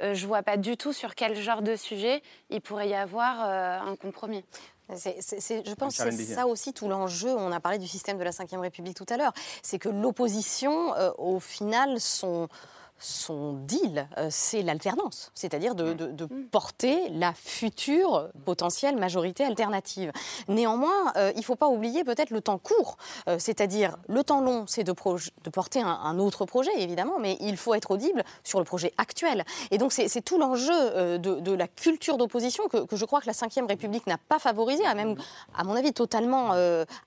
je vois pas du tout sur quel genre de sujet il pourrait y avoir un compromis. Je pense que c'est ça aussi tout l'enjeu. On a parlé du système de la Ve République tout à l'heure. C'est que l'opposition, au final, sont son deal, euh, c'est l'alternance, c'est-à-dire de, mm. porter la future potentielle majorité alternative. Néanmoins, euh, il ne faut pas oublier peut-être le temps court, euh, c'est-à-dire le temps long, c'est de, porter un, autre projet, évidemment, mais il faut être audible sur le projet actuel. Et donc c'est tout l'enjeu de, la culture d'opposition que, je crois que la Ve République n'a pas favorisé, a même, à mon avis, totalement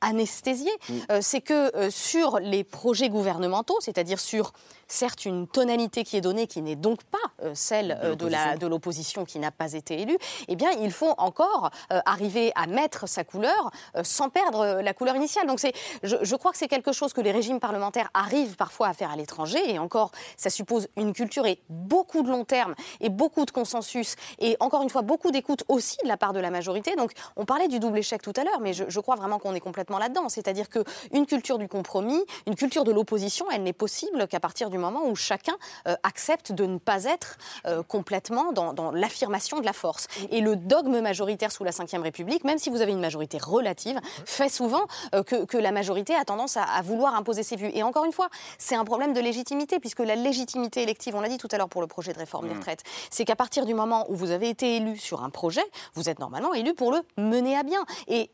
anesthésié. Mm. c'est que sur les projets gouvernementaux, c'est-à-dire sur certes une tonalité qui est donnée, qui n'est donc pas euh, celle euh, de l'opposition qui n'a pas été élue, eh bien, il faut encore euh, arriver à mettre sa couleur sans perdre la couleur initiale. Donc, je, je crois que c'est quelque chose que les régimes parlementaires arrivent parfois à faire à l'étranger, et encore, ça suppose une culture et beaucoup de long terme, et beaucoup de consensus, et encore une fois, beaucoup d'écoute aussi de la part de la majorité. Donc, on parlait du double échec tout à l'heure, mais je, je crois vraiment qu'on est complètement là-dedans. C'est-à-dire qu'une culture du compromis, une culture de l'opposition, elle n'est possible qu'à partir du moment où chacun euh, accepte de ne pas être euh, complètement dans, l'affirmation de la force. Et le dogme majoritaire sous la Ve République, même si vous avez une majorité relative, fait souvent euh, que, la majorité a tendance à, vouloir imposer ses vues. Et encore une fois, c'est un problème de légitimité, puisque la légitimité élective, on l'a dit tout à l'heure pour le projet de réforme des mmh. retraites, c'est qu'à partir du moment où vous avez été élu sur un projet, vous êtes normalement élu pour le mener à bien. Et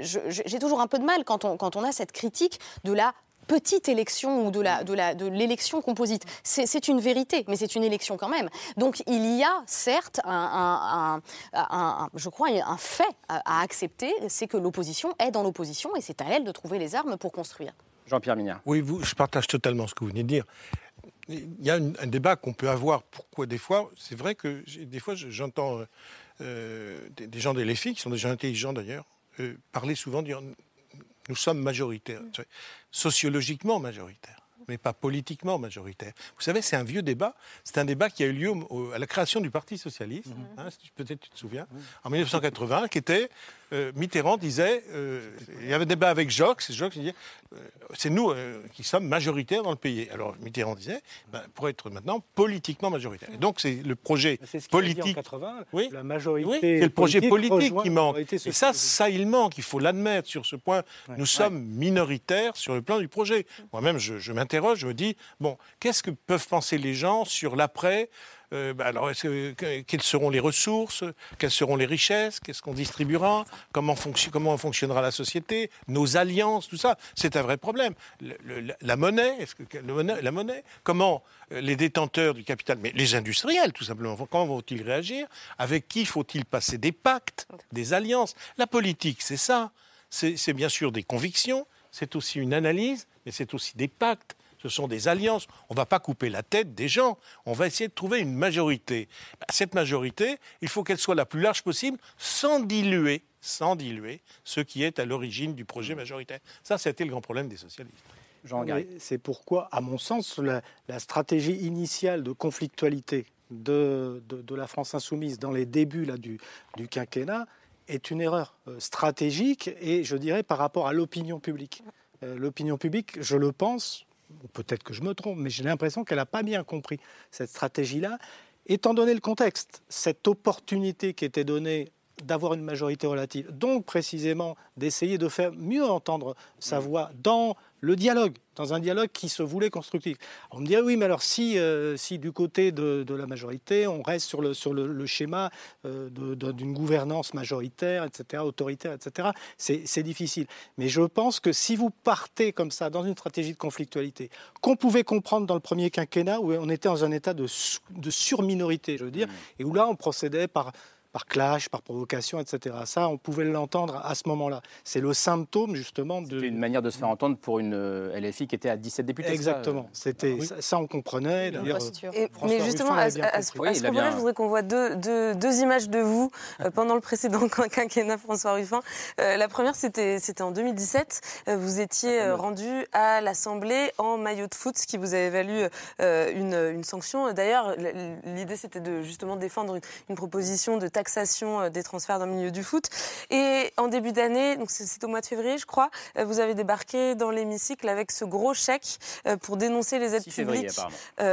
j'ai toujours un peu de mal quand on, quand on a cette critique de la petite élection ou de l'élection de composite. C'est une vérité, mais c'est une élection quand même. Donc il y a certes, un, je crois, un fait à, accepter, c'est que l'opposition est dans l'opposition et c'est à elle de trouver les armes pour construire. Jean-Pierre Mignard. Oui, vous, je partage totalement ce que vous venez de dire. Il y a un, débat qu'on peut avoir. Pourquoi des fois, c'est vrai que des fois j'entends euh, des, gens des LFI, qui sont des gens intelligents d'ailleurs, euh, parler souvent, dire nous sommes majoritaires, sociologiquement majoritaires mais pas politiquement majoritaires. Vous savez, c'est un vieux débat. C'est un débat qui a eu lieu à la création du Parti socialiste, mhm. hein, peut-être tu te souviens, en 1980, qui était euh, Mitterrand disait, euh, il y avait un débat avec Jox, et Jox disait, euh, c'est nous qui sommes majoritaires dans le pays. Alors Mitterrand disait, ben, pour être maintenant politiquement majoritaire. Et donc c'est le projet politique. En 80, oui, la majorité. Oui, c'est le projet politique qui manque. Et ça, ça, il manque. Il faut l'admettre sur ce point. Nous sommes minoritaires sur le plan du projet. Moi-même, je, je m'interroge, je me dis, bon, qu'est-ce que peuvent penser les gens sur l'après euh, bah, alors, quelles seront les ressources Quelles seront les richesses Qu'est-ce qu'on distribuera comment, fonctionnera la société Nos alliances, tout ça, c'est un vrai problème. la monnaie, la monnaie Comment euh, les détenteurs du capital, mais les industriels, tout simplement, comment vont-ils réagir Avec qui faut-il passer des pactes, des alliances? La politique, c'est ça. C'est bien sûr des convictions, c'est aussi une analyse, mais c'est aussi des pactes ce sont des alliances. On ne va pas couper la tête des gens. On va essayer de trouver une majorité. Bah, cette majorité, il faut qu'elle soit la plus large possible, sans diluer, sans diluer ce qui est à l'origine du projet majoritaire. Ça, c'était le grand problème des socialistes. C'est pourquoi, à mon sens, la, stratégie initiale de conflictualité de, la France insoumise dans les débuts là, du, quinquennat est une erreur euh, stratégique et je dirais par rapport à l'opinion publique. Euh, l'opinion publique, je le pense, peut-être que je me trompe, mais j'ai l'impression qu'elle n'a pas bien compris cette stratégie-là. Étant donné le contexte, cette opportunité qui était donnée d'avoir une majorité relative, donc précisément d'essayer de faire mieux entendre sa voix dans le dialogue, dans un dialogue qui se voulait constructif. On me dirait, oui, mais alors si, euh, si du côté de, la majorité, on reste sur le, sur le, schéma euh, d'une gouvernance majoritaire, etc., autoritaire, etc., c'est difficile. Mais je pense que si vous partez comme ça dans une stratégie de conflictualité, qu'on pouvait comprendre dans le premier quinquennat, où on était dans un état de, de surminorité, je veux dire, mmh. et où là, on procédait par par clash, par provocation, etc. Ça, on pouvait l'entendre à ce moment-là. C'est le symptôme justement de. C'était une manière de se faire entendre pour une euh, LFI qui était à 17 députés. Exactement. Euh, C'était ça, on comprenait. mais justement, à, ce, moment-là, je voudrais qu'on voit deux, deux, images de vous euh, pendant le précédent quinquennat François Ruffin. la première, c'était c'était en 2017. vous étiez rendu à l'Assemblée en maillot de foot, ce qui vous avait valu une, une sanction. D'ailleurs, l'idée, c'était de justement défendre une, une proposition de taxation euh, des transferts dans le milieu du foot. Et en début d'année, donc c'est au mois de février, je crois, euh, vous avez débarqué dans l'hémicycle avec ce gros chèque euh, pour dénoncer les aides publiques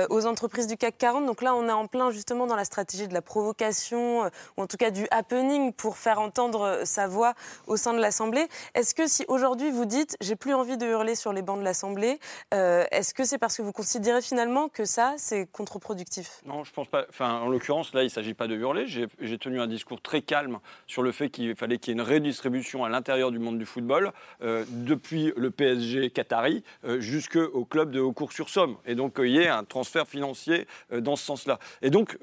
aux entreprises du CAC 40. Donc là, on est en plein justement dans la stratégie de la provocation, ou en tout cas du happening pour faire entendre sa voix au sein de l'Assemblée. Est-ce que si aujourd'hui vous dites j'ai plus envie de hurler sur les bancs de l'Assemblée, est-ce que c'est parce que vous considérez finalement que ça c'est contre-productif? Non, je pense pas. Enfin, en l'occurrence, là, il ne s'agit pas de hurler. J'ai tenu un discours très calme sur le fait qu'il fallait qu'il y ait une redistribution à l'intérieur du monde du football, euh, depuis le PSG Qatari euh, jusqu'au club de Haucourt-sur-Somme. Et donc, euh, il y ait un transfert financier dans ce sens-là. Et donc,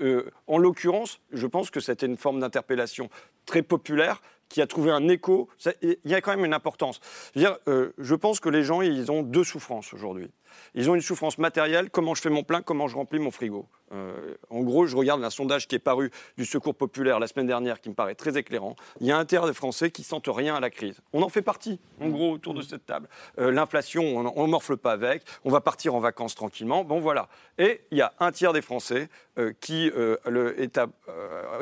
en l'occurrence, je pense que c'était une forme d'interpellation très populaire qui a trouvé un écho. Il y a quand même une importance. Je, veux dire, je pense que les gens, ils ont deux souffrances aujourd'hui. Ils ont une souffrance matérielle, comment je fais mon plein, comment je remplis mon frigo. Euh, en gros, je regarde un sondage qui est paru du Secours populaire la semaine dernière qui me paraît très éclairant. Il y a un tiers des Français qui sentent rien à la crise. On en fait partie, en gros, autour de cette table. Euh, l'inflation, on ne morfle pas avec. On va partir en vacances tranquillement. Bon, voilà. Et il y a un tiers des Français euh, qui le, est a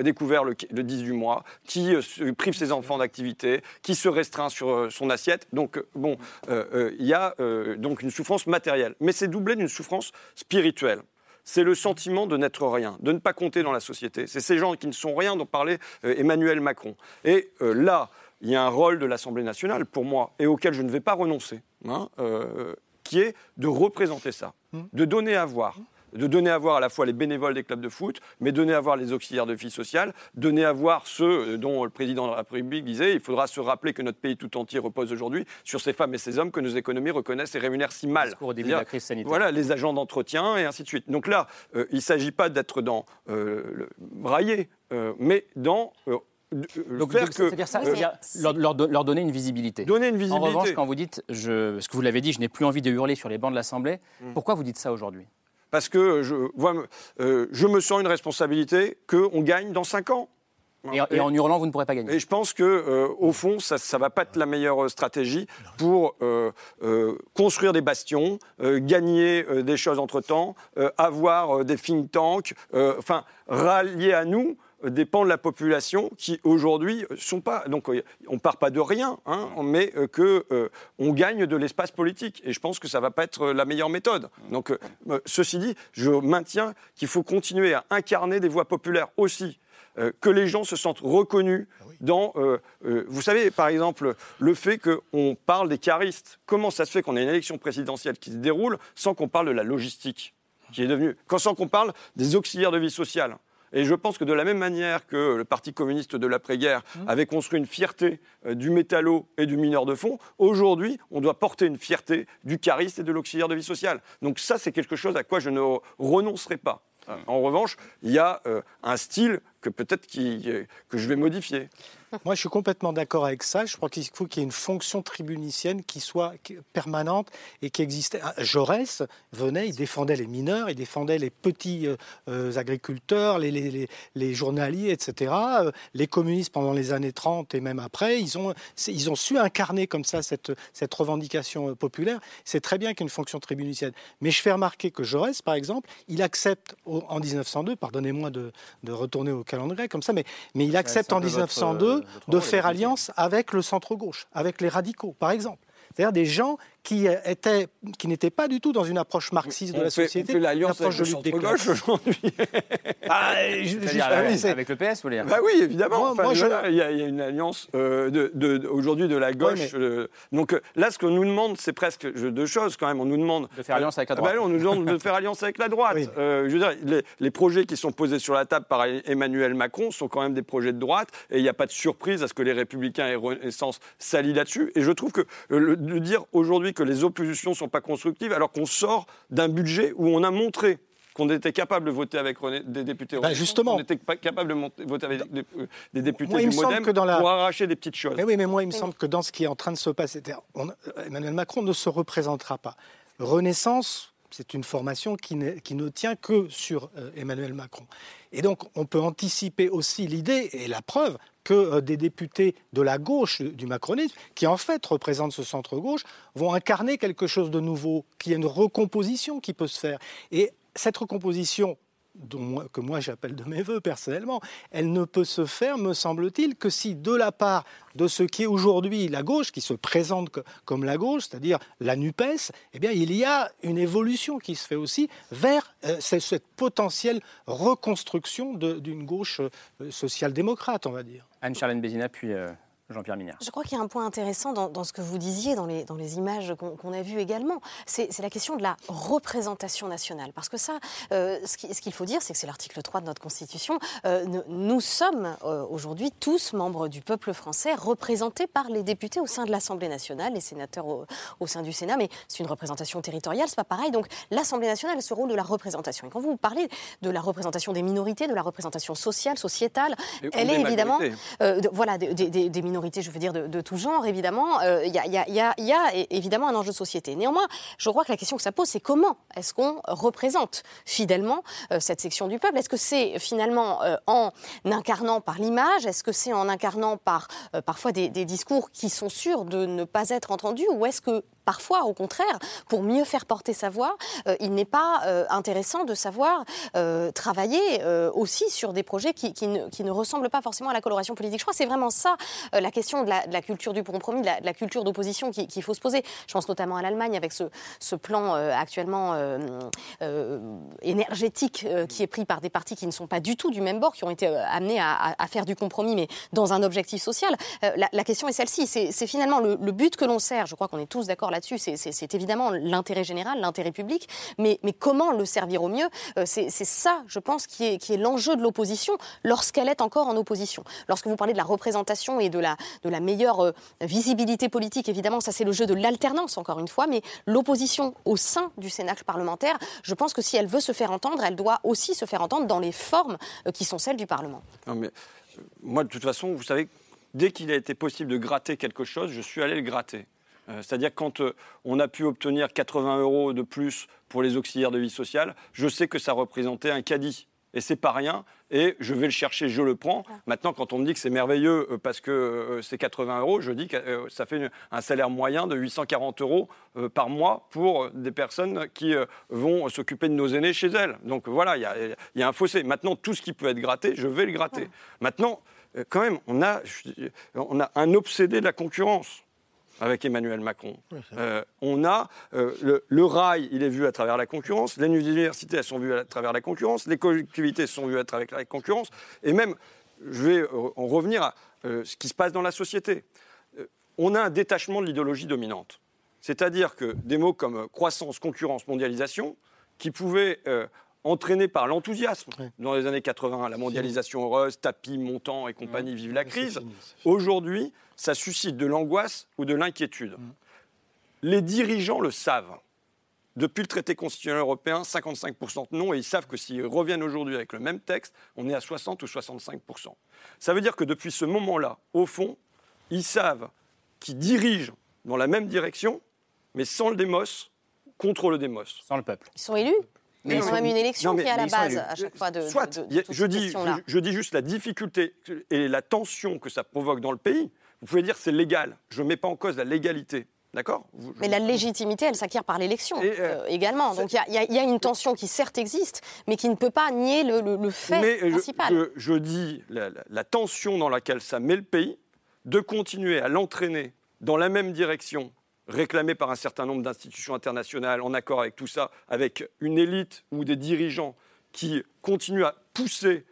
découvert le, 10 du mois, qui prive ses enfants d'activité, qui se restreint sur son assiette. Donc, bon, il y a donc une souffrance matérielle. Mais c'est doublé d'une souffrance spirituelle c'est le sentiment de n'être rien, de ne pas compter dans la société. C'est ces gens qui ne sont rien dont parlait euh, Emmanuel Macron. Et euh, là, il y a un rôle de l'Assemblée nationale, pour moi, et auquel je ne vais pas renoncer, hein, euh, qui est de représenter ça, mmh. de donner à voir de donner à voir à la fois les bénévoles des clubs de foot, mais donner à voir les auxiliaires de vie sociale, donner à voir ceux dont le président de la République disait il faudra se rappeler que notre pays tout entier repose aujourd'hui sur ces femmes et ces hommes que nos économies reconnaissent et rémunèrent si mal. Au début de la crise sanitaire. Voilà, les agents d'entretien et ainsi de suite. Donc là, euh, il ne s'agit pas d'être dans euh, le brailler, euh, mais dans donc, c'est-à-dire ça, leur, donner une visibilité. Donner une visibilité. En revanche, quand vous dites, je, ce que vous l'avez dit, je n'ai plus envie de hurler sur les bancs de l'Assemblée, hmm. pourquoi vous dites ça aujourd'hui? Parce que je, euh, je me sens une responsabilité qu'on gagne dans 5 ans. Et, en hurlant, vous ne pourrez pas gagner. Et je pense que, euh, au fond, ça ne va pas être la meilleure stratégie pour euh, construire des bastions, gagner des choses entre temps, avoir des think tanks, enfin, rallier à nous dépend de la population qui aujourd'hui sont pas donc euh, on part pas de rien hein, mais euh, que euh, on gagne de l'espace politique. Et je pense que ça va pas être la meilleure méthode. Donc ceci dit je maintiens qu'il faut continuer à incarner des voix populaires aussi que les gens se sentent reconnus ah dans, vous savez, par exemple, le fait qu'on parle des caristes. Comment ça se fait qu'on ait une élection présidentielle qui se déroule sans qu'on parle de la logistique qui est devenue, sans qu'on parle des auxiliaires de vie sociale? Et je pense que de la même manière que le Parti communiste de l'après-guerre mmh. avait construit une fierté euh, du métallo et du mineur de fond, aujourd'hui, on doit porter une fierté du chariste et de l'auxiliaire de vie sociale. Donc ça, c'est quelque chose à quoi je ne renoncerai pas. Mmh. En revanche, il y a euh, un style que peut-être que je vais modifier. Moi, je suis complètement d'accord avec ça. Je crois qu'il faut qu'il y ait une fonction tribunicienne qui soit permanente et qui existait. Ah, Jaurès venait, il défendait les mineurs, il défendait les petits euh, euh, agriculteurs, les, les, journaliers, etc. Euh, les communistes, pendant les années 30 et même après, ils ont, ils ont su incarner comme ça cette, cette revendication populaire. C'est très bien qu'il y ait une fonction tribunicienne. Mais je fais remarquer que Jaurès, par exemple, il accepte en 1902, pardonnez-moi de, de retourner au calendrier comme ça, mais, mais il accepte en 1902 de faire alliance avec le centre-gauche, avec les radicaux, par exemple. C'est-à-dire des gens qui, étaient, qui n'étaient pas du tout dans une approche marxiste de la société. On fait l'alliance avec le centre-gauche aujourd'hui. ah, avec le PS, vous voulez dire bah Oui, évidemment. il, y a, une alliance euh, de, aujourd'hui de la gauche. Euh, donc euh, là, ce qu'on nous demande, c'est presque deux choses quand même. On nous demande de faire alliance avec la droite. Bah, on nous demande de faire alliance avec la droite. je veux dire, les, les, projets qui sont posés sur la table par Emmanuel Macron sont quand même des projets de droite, et il n'y a pas de surprise à ce que les Républicains aient Renaissance s'allient là-dessus. Et je trouve que de dire aujourd'hui que les oppositions ne sont pas constructives, alors qu'on sort d'un budget où on a montré qu'on était capable de voter avec des députés ben justement. On était capable de voter avec des, euh, députés du Modem pour arracher des petites choses. Mais oui, mais moi, il me semble que dans ce qui est en train de se passer, Emmanuel Macron ne se représentera pas. Renaissance, c'est une formation qui, qui, ne tient que sur euh, Emmanuel Macron. Et donc, on peut anticiper aussi l'idée, et la preuve, que euh, des députés de la gauche du macronisme, qui en fait représentent ce centre-gauche, vont incarner quelque chose de nouveau, qu'il y a une recomposition qui peut se faire. Et cette recomposition que moi j'appelle de mes voeux personnellement, elle ne peut se faire, me semble-t-il, que si de la part de ce qui est aujourd'hui la gauche, qui se présente comme la gauche, c'est-à-dire la NUPES, eh bien il y a une évolution qui se fait aussi vers euh, cette potentielle reconstruction d'une gauche euh, social-démocrate, on va dire. Anne-Charlène Bézina, puis euh, Jean-Pierre Mignard. Je crois qu'il y a un point intéressant dans, ce que vous disiez, dans les, dans les images qu'on a vues également. C'est la question de la représentation nationale. Parce que ça, euh, ce qu'il faut dire, c'est que c'est l'article 3 de notre Constitution. Euh, nous, sommes euh, aujourd'hui tous membres du peuple français, représentés par les députés au sein de l'Assemblée nationale, les sénateurs au, sein du Sénat. Mais c'est une représentation territoriale, c'est pas pareil. Donc l'Assemblée nationale a ce rôle de la représentation. Et quand vous parlez de la représentation des minorités, de la représentation sociale, sociétale, elle est évidemment, voilà, des minorités je veux dire, de, tout genre, évidemment, il y, a évidemment un enjeu de société. Néanmoins, je crois que la question que ça pose, c'est comment est-ce qu'on représente fidèlement euh, cette section du peuple? Est-ce que c'est finalement euh, en incarnant par l'image? Est-ce que c'est en incarnant par euh, parfois des, des discours qui sont sûrs de ne pas être entendus? Ou est-ce que parfois, au contraire, pour mieux faire porter sa voix, euh, il n'est pas euh, intéressant de savoir euh, travailler aussi sur des projets qui, ne, ressemblent pas forcément à la coloration politique. Je crois que c'est vraiment ça la question de la, culture du compromis, de la, culture d'opposition qu'il faut se poser. Je pense notamment à l'Allemagne avec ce, plan actuellement énergétique qui est pris par des partis qui ne sont pas du tout du même bord, qui ont été amenés à, faire du compromis, mais dans un objectif social. La, question est celle-ci. C'est finalement le, le but que l'on sert. Je crois qu'on est tous d'accord là dessus C'est évidemment l'intérêt général, l'intérêt public, mais, comment le servir au mieux euh, C'est ça, je pense, qui est, l'enjeu de l'opposition lorsqu'elle est encore en opposition. Lorsque vous parlez de la représentation et de la, meilleure euh, visibilité politique, évidemment, ça c'est le jeu de l'alternance, encore une fois, mais l'opposition au sein du Cénacle parlementaire, je pense que si elle veut se faire entendre, elle doit aussi se faire entendre dans les formes euh, qui sont celles du Parlement. Non, mais, moi, de toute façon, vous savez, dès qu'il a été possible de gratter quelque chose, je suis allé le gratter. Euh, c'est-à-dire quand euh, on a pu obtenir 80 euros de plus pour les auxiliaires de vie sociale, je sais que ça représentait un caddie. Et c'est pas rien, et je vais le chercher, je le prends. Maintenant, quand on me dit que c'est merveilleux euh, parce que c'est 80 euros, je dis que ça fait un salaire moyen de 840 euros par mois pour des personnes qui vont s'occuper de nos aînés chez elles. Donc voilà, il y, a un fossé. Maintenant, tout ce qui peut être gratté, je vais le gratter. Maintenant, quand même, on a, on a un obsédé de la concurrence avec Emmanuel Macron. Euh, on a euh, le, rail, il est vu à travers la concurrence, les universités, elles sont vues à travers la concurrence, les collectivités sont vues à travers la concurrence, et même, je vais en revenir à euh, ce qui se passe dans la société. on a un détachement de l'idéologie dominante. C'est-à-dire que des mots comme croissance, concurrence, mondialisation, qui pouvaient entraîner par l'enthousiasme dans les années 80, la mondialisation heureuse, tapis, montant et compagnie, vive la crise. Aujourd'hui, ça suscite de l'angoisse ou de l'inquiétude. Mm. Les dirigeants le savent. Depuis le traité constitutionnel européen, 55% de non, et ils savent que s'ils reviennent aujourd'hui avec le même texte, on est à 60 ou 65%. Ça veut dire que depuis ce moment-là, au fond, ils savent qu'ils dirigent dans la même direction, mais sans le démos, contre le démos. Sans le peuple. Ils sont élus mais ils ont même une élection qui est à la base à chaque fois de. Soit, je, dis, je, dis juste la difficulté et la tension que ça provoque dans le pays. Vous pouvez dire c'est légal. Je ne mets pas en cause la légalité. D'accord? Mais la légitimité, elle s'acquiert par l'élection euh, euh, également. Donc il y, a une tension qui certes existe, mais qui ne peut pas nier le, fait mais principal. Je, dis la, tension dans laquelle ça met le pays, de continuer à l'entraîner dans la même direction réclamé par un certain nombre d'institutions internationales, en accord avec tout ça, avec une élite ou des dirigeants qui continuent à pousser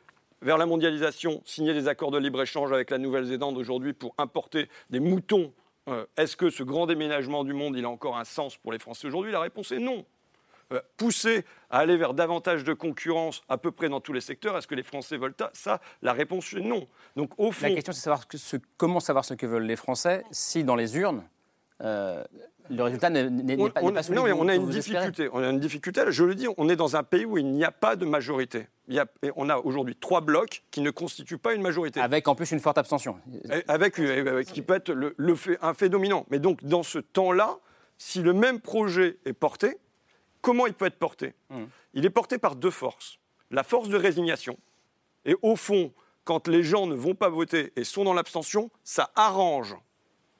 vers la mondialisation, signer des accords de libre-échange avec la Nouvelle-Zélande aujourd'hui pour importer des moutons. Euh, est-ce que ce grand déménagement du monde, il a encore un sens pour les Français aujourd'hui? La réponse est non. Euh, pousser à aller vers davantage de concurrence à peu près dans tous les secteurs, est-ce que les Français veulent ça? La réponse est non. Donc au fond, la question c'est savoir comment savoir ce que veulent les Français si dans les urnes euh, le résultat n'est pas, on, Non, mais on a une difficulté. On a une difficulté. Je le dis, on est dans un pays où il n'y a pas de majorité. Il y a, on a aujourd'hui trois blocs qui ne constituent pas une majorité. Avec en plus une forte abstention. Avec, qui peut être le, fait, un fait dominant. Mais donc dans ce temps-là, si le même projet est porté, comment il peut être porté? Hmm. Il est porté par deux forces. La force de résignation. Et au fond, quand les gens ne vont pas voter et sont dans l'abstention, ça arrange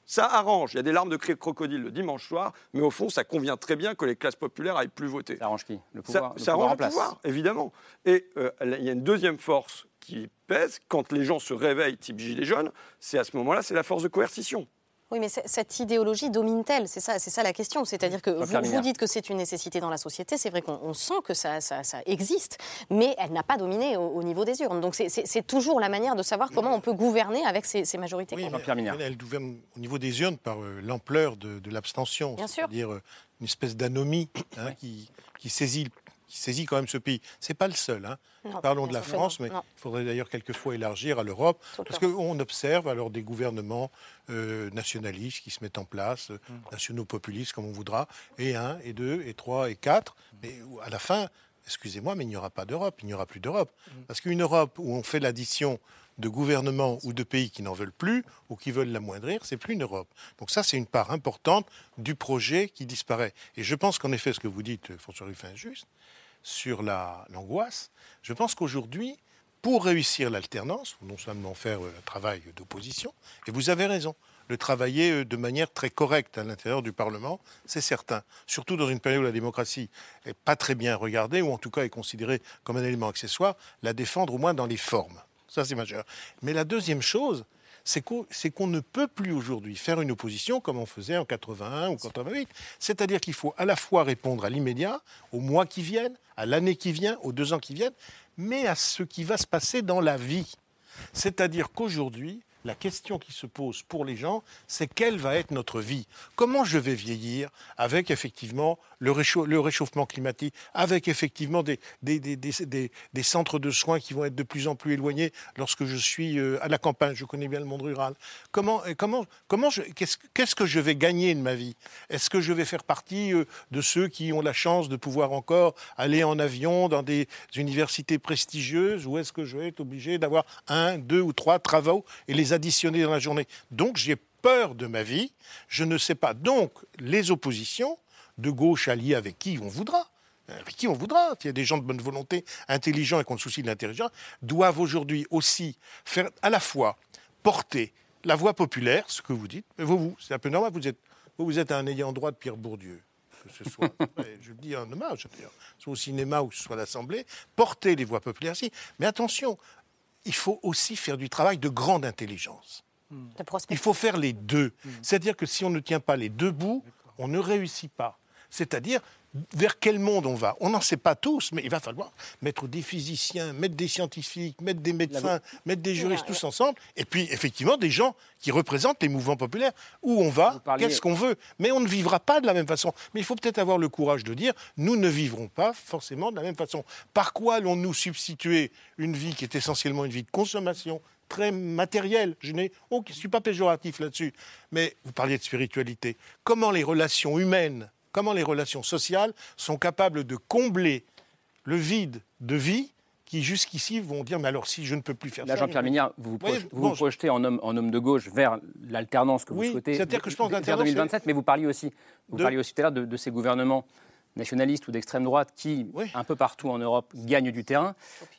ça arrange. Il y a des larmes de crocodile le dimanche soir, mais au fond, ça convient très bien que les classes populaires aillent plus voter. Ça arrange qui? Le pouvoir, Ça, arrange le pouvoir, évidemment. Et euh, il y a une deuxième force qui pèse quand les gens se réveillent, type Gilets jaunes, c'est à ce moment-là, c'est la force de coercition. Oui, mais cette idéologie domine-t-elle? C'est ça, c'est ça la question. C'est-à-dire que vous, vous, dites que c'est une nécessité dans la société. C'est vrai qu'on sent que ça, ça, existe, mais elle n'a pas dominé au, niveau des urnes. Donc c'est toujours la manière de savoir comment on peut gouverner avec ces, majorités. Oui, elle, gouverne au niveau des urnes par euh, l'ampleur de, l'abstention. C'est-à-dire euh, une espèce d'anomie hein, qui, qui saisit qui saisit quand même ce pays. Ce n'est pas le seul. Hein. Parlons de la France, mais il faudrait d'ailleurs quelquefois élargir à l'Europe, parce qu'on observe alors des gouvernements euh, nationalistes qui se mettent en place, euh, mm. nationaux populistes comme on voudra, et un, et deux, et trois, et quatre, mais à la fin, excusez-moi, mais il n'y aura pas d'Europe, il n'y aura plus d'Europe. Mm. Parce qu'une Europe où on fait l'addition de gouvernements ou de pays qui n'en veulent plus ou qui veulent l'amoindrir, c'est plus une Europe. Donc ça, c'est une part importante du projet qui disparaît. Et je pense qu'en effet, ce que vous dites, François Ruffin, est juste sur l'angoisse. Je pense qu'aujourd'hui, pour réussir l'alternance, non seulement faire euh, un travail d'opposition, et vous avez raison, le travailler euh, de manière très correcte à l'intérieur du Parlement, c'est certain. Surtout dans une période où la démocratie n'est pas très bien regardée, ou en tout cas est considérée comme un élément accessoire, la défendre au moins dans les formes. Ça, c'est majeur. Mais la deuxième chose, c'est qu'on ne peut plus aujourd'hui faire une opposition comme on faisait en 81 ou 88. C'est-à-dire qu'il faut à la fois répondre à l'immédiat, aux mois qui viennent, à l'année qui vient, aux deux ans qui viennent, mais à ce qui va se passer dans la vie. C'est-à-dire qu'aujourd'hui, la question qui se pose pour les gens, c'est quelle va être notre vie? Comment je vais vieillir avec effectivement le, réchauffement climatique, avec effectivement des, centres de soins qui vont être de plus en plus éloignés lorsque je suis euh, à la campagne, je connais bien le monde rural. Comment, comment, comment qu'est-ce, que je vais gagner de ma vie? Est-ce que je vais faire partie euh, de ceux qui ont la chance de pouvoir encore aller en avion dans des universités prestigieuses? Ou est-ce que je vais être obligé d'avoir un, deux ou trois travaux et les additionner dans la journée. Donc j'ai peur de ma vie, je ne sais pas. Donc les oppositions, de gauche alliées avec qui on voudra, avec qui on voudra, il y a des gens de bonne volonté, intelligents et qui ont le souci de l'intelligence, doivent aujourd'hui aussi faire à la fois porter la voix populaire, ce que vous dites, mais vous, vous c'est un peu normal, vous êtes, vous, êtes un ayant droit de Pierre Bourdieu que ce soit, je le dis en hommage, soit au cinéma ou que ce soit à l'Assemblée, porter les voix populaires, si. Mais attention, il faut aussi faire du travail de grande intelligence. Il faut faire les deux. Hmm. C'est-à-dire que si on ne tient pas les deux bouts, on ne réussit pas. C'est-à-dire vers quel monde on va? On n'en sait pas tous, mais il va falloir mettre des physiciens, mettre des scientifiques, mettre des médecins, mettre des juristes tous ensemble, et puis effectivement des gens qui représentent les mouvements populaires. Où on va? Qu'est-ce qu'on veut? Mais on ne vivra pas de la même façon. Mais il faut peut-être avoir le courage de dire, nous ne vivrons pas forcément de la même façon. Par quoi allons-nous substituer une vie qui est essentiellement une vie de consommation très matérielle? Je ne suis pas péjoratif là-dessus. Mais vous parliez de spiritualité. Comment les relations humaines comment les relations sociales sont capables de combler le vide de vie qui jusqu'ici vont dire mais alors si je ne peux plus faire ça. Jean-Pierre Mignard, vous vous, projetez en homme, en homme de gauche vers l'alternance que vous souhaitez. C'est-à-dire que je pense vers 2027, mais vous parliez aussi, vous parliez aussi tout à l'heure de, ces gouvernements nationalistes ou d'extrême droite qui, un peu partout en Europe, gagnent du terrain.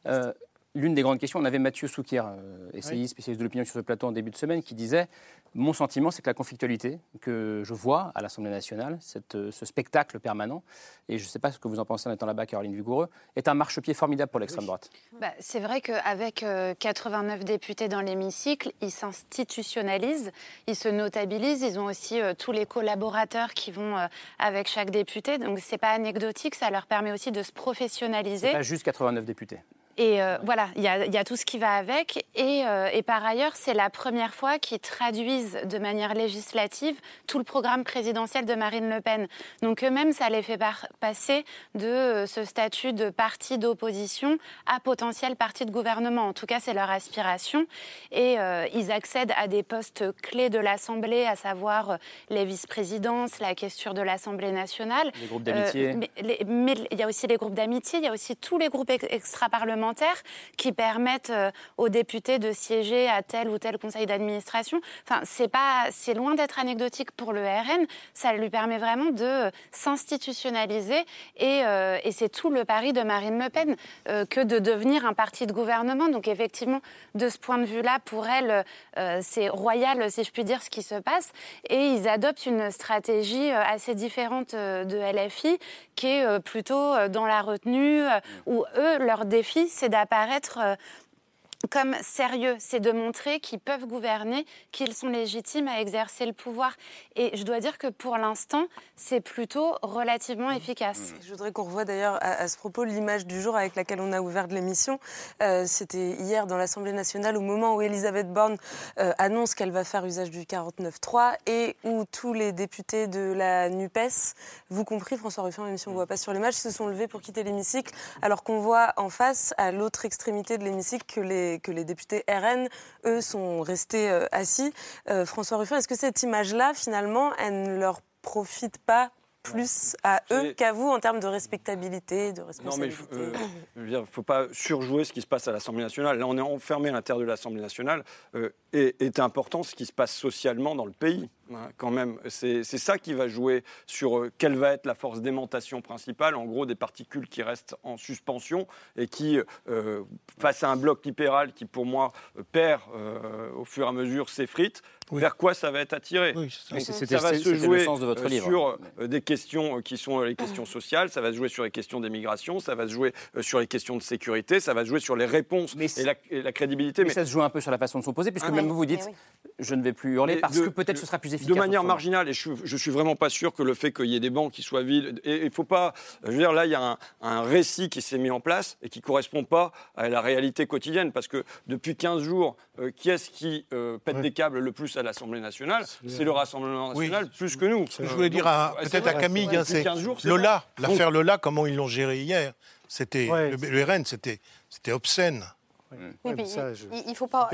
Euh, l'une des grandes questions, on avait Mathieu Souquier, euh, essayiste, spécialiste de l'opinion sur ce plateau en début de semaine, qui disait Mon sentiment, c'est que la conflictualité que je vois à l'Assemblée nationale, cette, euh, ce spectacle permanent, et je ne sais pas ce que vous en pensez en étant là-bas, Caroline Vigoureux, est un marchepied formidable pour l'extrême droite. Bah, c'est vrai qu'avec 89 euh, députés dans l'hémicycle, ils s'institutionnalisent, ils se notabilisent, ils ont aussi tous les collaborateurs qui vont avec chaque député, donc ce n'est pas anecdotique, ça leur permet aussi de se professionnaliser. Pas juste 89 députés. Et euh, voilà, il y, a tout ce qui va avec. Euh, et, par ailleurs, c'est la première fois qu'ils traduisent de manière législative tout le programme présidentiel de Marine Le Pen. Donc eux-mêmes, ça les fait passer de euh, ce statut de parti d'opposition à potentiel parti de gouvernement. En tout cas, c'est leur aspiration. Et ils accèdent à des postes clés de l'Assemblée, à savoir les vice-présidences, la question de l'Assemblée nationale. Les groupes d'amitié. mais, il y a aussi les groupes d'amitié, il y a aussi tous les groupes extra-parlementaires qui permettent euh, aux députés de siéger à tel ou tel conseil d'administration. Enfin, c'est pas, c'est loin d'être anecdotique pour le RN. Ça lui permet vraiment de s'institutionnaliser et, euh, et c'est tout le pari de Marine Le Pen euh, que de devenir un parti de gouvernement. Donc effectivement, de ce point de vue-là, pour elle, c'est royal, si je puis dire, ce qui se passe. Et ils adoptent une stratégie assez différente de LFI, qui est plutôt dans la retenue, où eux, leur défi, c'est d'apparaître euh, comme sérieux, c'est de montrer qu'ils peuvent gouverner, qu'ils sont légitimes à exercer le pouvoir. Et je dois dire que pour l'instant, c'est plutôt relativement efficace. Je voudrais qu'on revoie d'ailleurs à, ce propos l'image du jour avec laquelle on a ouvert l'émission. Euh, c'était hier dans l'Assemblée nationale, au moment où Elisabeth Borne euh, annonce qu'elle va faire usage du 49-3 et où tous les députés de la NUPES, vous compris François Ruffin, même si on ne voit pas sur l'image, se sont levés pour quitter l'hémicycle, alors qu'on voit en face, à l'autre extrémité de l'hémicycle, que les que les députés RN, eux, sont restés euh, assis. Euh, François Ruffin, est-ce que cette image-là, finalement, elle ne leur profite pas plus à eux qu'à vous en termes de respectabilité, de responsabilité Non, mais il ne faut pas surjouer ce qui se passe à l'Assemblée nationale. Là, on est enfermé à l'intérieur de l'Assemblée nationale. et est important ce qui se passe socialement dans le pays. Hein, quand même. C'est ça qui va jouer sur euh, quelle va être la force d'aimantation principale, en gros des particules qui restent en suspension et qui, euh, face à un bloc libéral qui, pour moi, perd euh, au fur et à mesure ses frites, vers quoi ça va être attiré Ça va se jouer de votre livre. sur des questions qui sont les questions sociales, ça va se jouer sur les questions d'immigration, ça va se jouer sur les questions de sécurité, ça va se jouer sur les réponses et la, crédibilité. Mais, ça se joue un peu sur la façon de s'opposer, puisque ah même vous vous dites, je ne vais plus hurler, parce que peut-être ce sera plus efficace de manière marginale, et je, ne suis vraiment pas sûr que le fait qu'il y ait des banques qui soient vides, et il faut pas, je veux dire, là, il y a un, récit qui s'est mis en place et qui correspond pas à la réalité quotidienne, parce que depuis 15 jours, euh, qui est-ce qui euh, pète des câbles le plus à l'Assemblée nationale? C'est le Rassemblement national, plus que nous. je voulais dire peut-être à Camille, hein, c'est Lola, l'affaire Lola, comment ils l'ont géré hier. C'était le, RN, c'était obscène. Oui, mais il ne faut pas,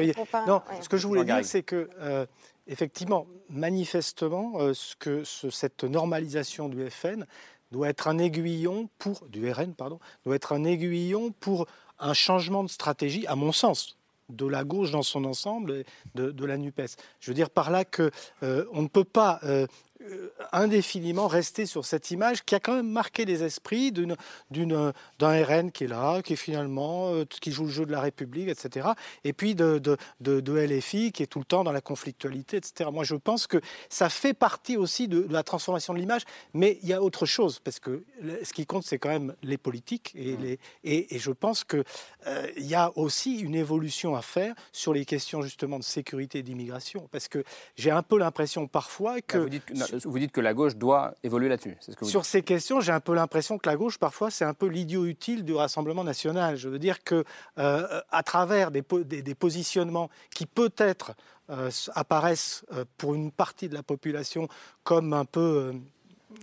Non, ce que je voulais dire, c'est que euh, effectivement, manifestement, euh, ce que cette normalisation du FN doit être un aiguillon pour du RN, pardon, doit être un aiguillon pour un changement de stratégie, à mon sens, de la gauche dans son ensemble, de, de la Nupes. Je veux dire par là que euh, on ne peut pas euh, indéfiniment rester sur cette image qui a quand même marqué les esprits d'un RN qui est là, qui est finalement, euh, qui joue le jeu de la République, etc. Et puis de, de, LFI qui est tout le temps dans la conflictualité, etc. Moi, je pense que ça fait partie aussi de, la transformation de l'image, mais il y a autre chose, parce que ce qui compte, c'est quand même les politiques. Et, les, et, je pense qu'il euh, il y a aussi une évolution à faire sur les questions justement de sécurité et d'immigration, parce que j'ai un peu l'impression parfois que... Bah, vous dites que la gauche doit évoluer là-dessus. Sur ces questions, j'ai un peu l'impression que la gauche, parfois, c'est un peu l'idiot utile du Rassemblement national. Je veux dire que, euh, à travers des, positionnements qui peut-être euh, apparaissent euh, pour une partie de la population comme un peu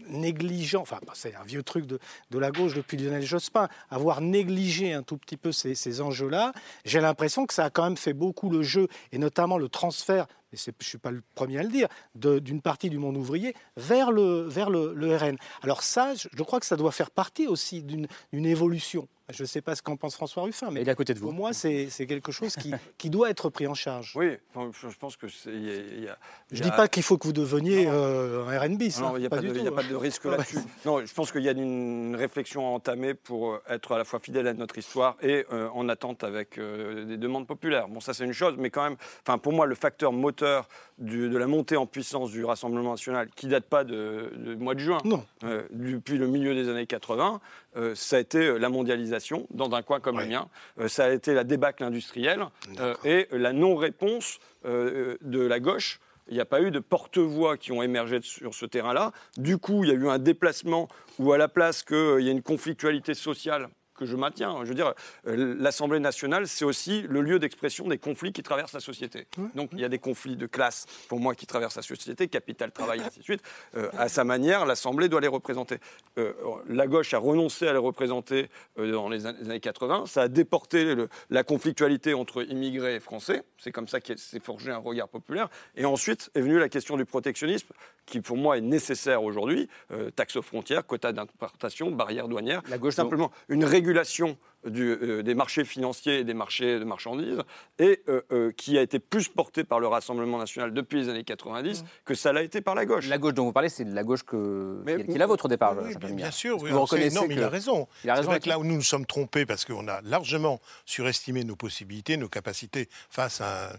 négligent, enfin c'est un vieux truc de, la gauche depuis Lionel Jospin, avoir négligé un tout petit peu ces, ces enjeux-là, j'ai l'impression que ça a quand même fait beaucoup le jeu, et notamment le transfert et je ne suis pas le premier à le dire, d'une partie du monde ouvrier vers le, vers le, RN. Alors ça, je crois que ça doit faire partie aussi d'une évolution Je ne sais pas ce qu'en pense François Ruffin, mais il est à côté de vous. pour moi, c'est quelque chose qui, qui, doit être pris en charge. Oui, je pense que c'est. Je ne dis pas qu'il faut que vous deveniez euh, un RNB. Non, il n'y a, pas, de, a pas de risque là-dessus. Non, je pense qu'il y a une réflexion à entamer pour euh, être à la fois fidèle à notre histoire et euh, en attente avec des demandes populaires. Bon, ça c'est une chose, mais quand même, enfin, pour moi, le facteur moteur de la montée en puissance du Rassemblement national, qui date pas de, mois de juin, depuis le milieu des années 80, ça a été la mondialisation dans un coin comme le mien. Euh, ça a été la débâcle industrielle euh, et la non-réponse euh, de la gauche il n'y a pas eu de porte-voix qui ont émergé sur ce terrain-là. Du coup, il y a eu un déplacement où, à la place qu'il y ait une conflictualité sociale que je maintiens. Je veux dire, euh, l'Assemblée nationale, c'est aussi le lieu d'expression des conflits qui traversent la société. Donc il y a des conflits de classe, pour moi, qui traversent la société, capital, travail, ainsi de suite. Euh, à sa manière, l'Assemblée doit les représenter. Euh, la gauche a renoncé à les représenter dans les années 80. Ça a déporté la conflictualité entre immigrés et français. C'est comme ça qu'il s'est forgé un regard populaire. Et ensuite est venue la question du protectionnisme, qui pour moi est nécessaire aujourd'hui. taxes aux frontières, quotas d'importation, barrières douanières. La gauche, simplement, une régulation euh, des marchés financiers et des marchés de marchandises, et euh, euh, qui a été plus portée par le Rassemblement national depuis les années 90 mmh. que ça l'a été par la gauche. La gauche dont vous parlez, c'est de la gauche que, mais, qui, est la vôtre au départ. Oui, bien, sûr, vous reconnaissez non, mais il a raison. Il a raison vrai que là où nous nous sommes trompés, parce qu'on a largement surestimé nos possibilités, nos capacités face à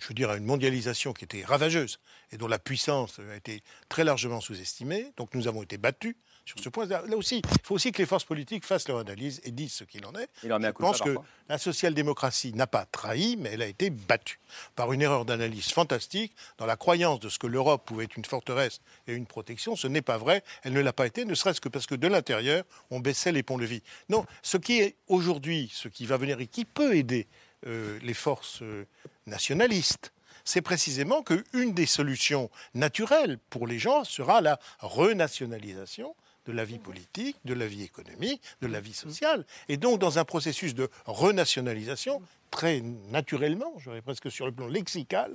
je veux dire, à une mondialisation qui était ravageuse et dont la puissance a été très largement sous-estimée. Donc nous avons été battus sur ce point. Là aussi, il faut aussi que les forces politiques fassent leur analyse et disent ce qu'il en est. Je pense que la social-démocratie n'a pas trahi, mais elle a été battue par une erreur d'analyse fantastique dans la croyance de ce que l'Europe pouvait être une forteresse et une protection. Ce n'est pas vrai. Elle ne l'a pas été, ne serait-ce que parce que de l'intérieur, on baissait les ponts-levis. Non, ce qui est aujourd'hui, ce qui va venir et qui peut aider euh, les forces euh, nationalistes, c'est précisément qu'une des solutions naturelles pour les gens sera la renationalisation de la vie politique, de la vie économique, de la vie sociale. Et donc, dans un processus de renationalisation, très naturellement, j'aurais presque sur le plan lexical,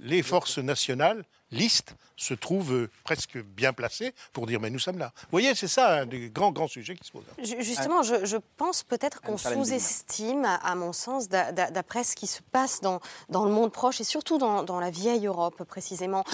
les forces nationales liste se trouve euh, presque bien placé pour dire mais nous sommes là. Vous voyez, c'est ça un des grands, grands sujets qui se posent. Justement, je, pense peut-être qu'on sous-estime, à mon sens, d'après ce qui se passe dans, dans le monde proche et surtout dans, la vieille Europe précisément,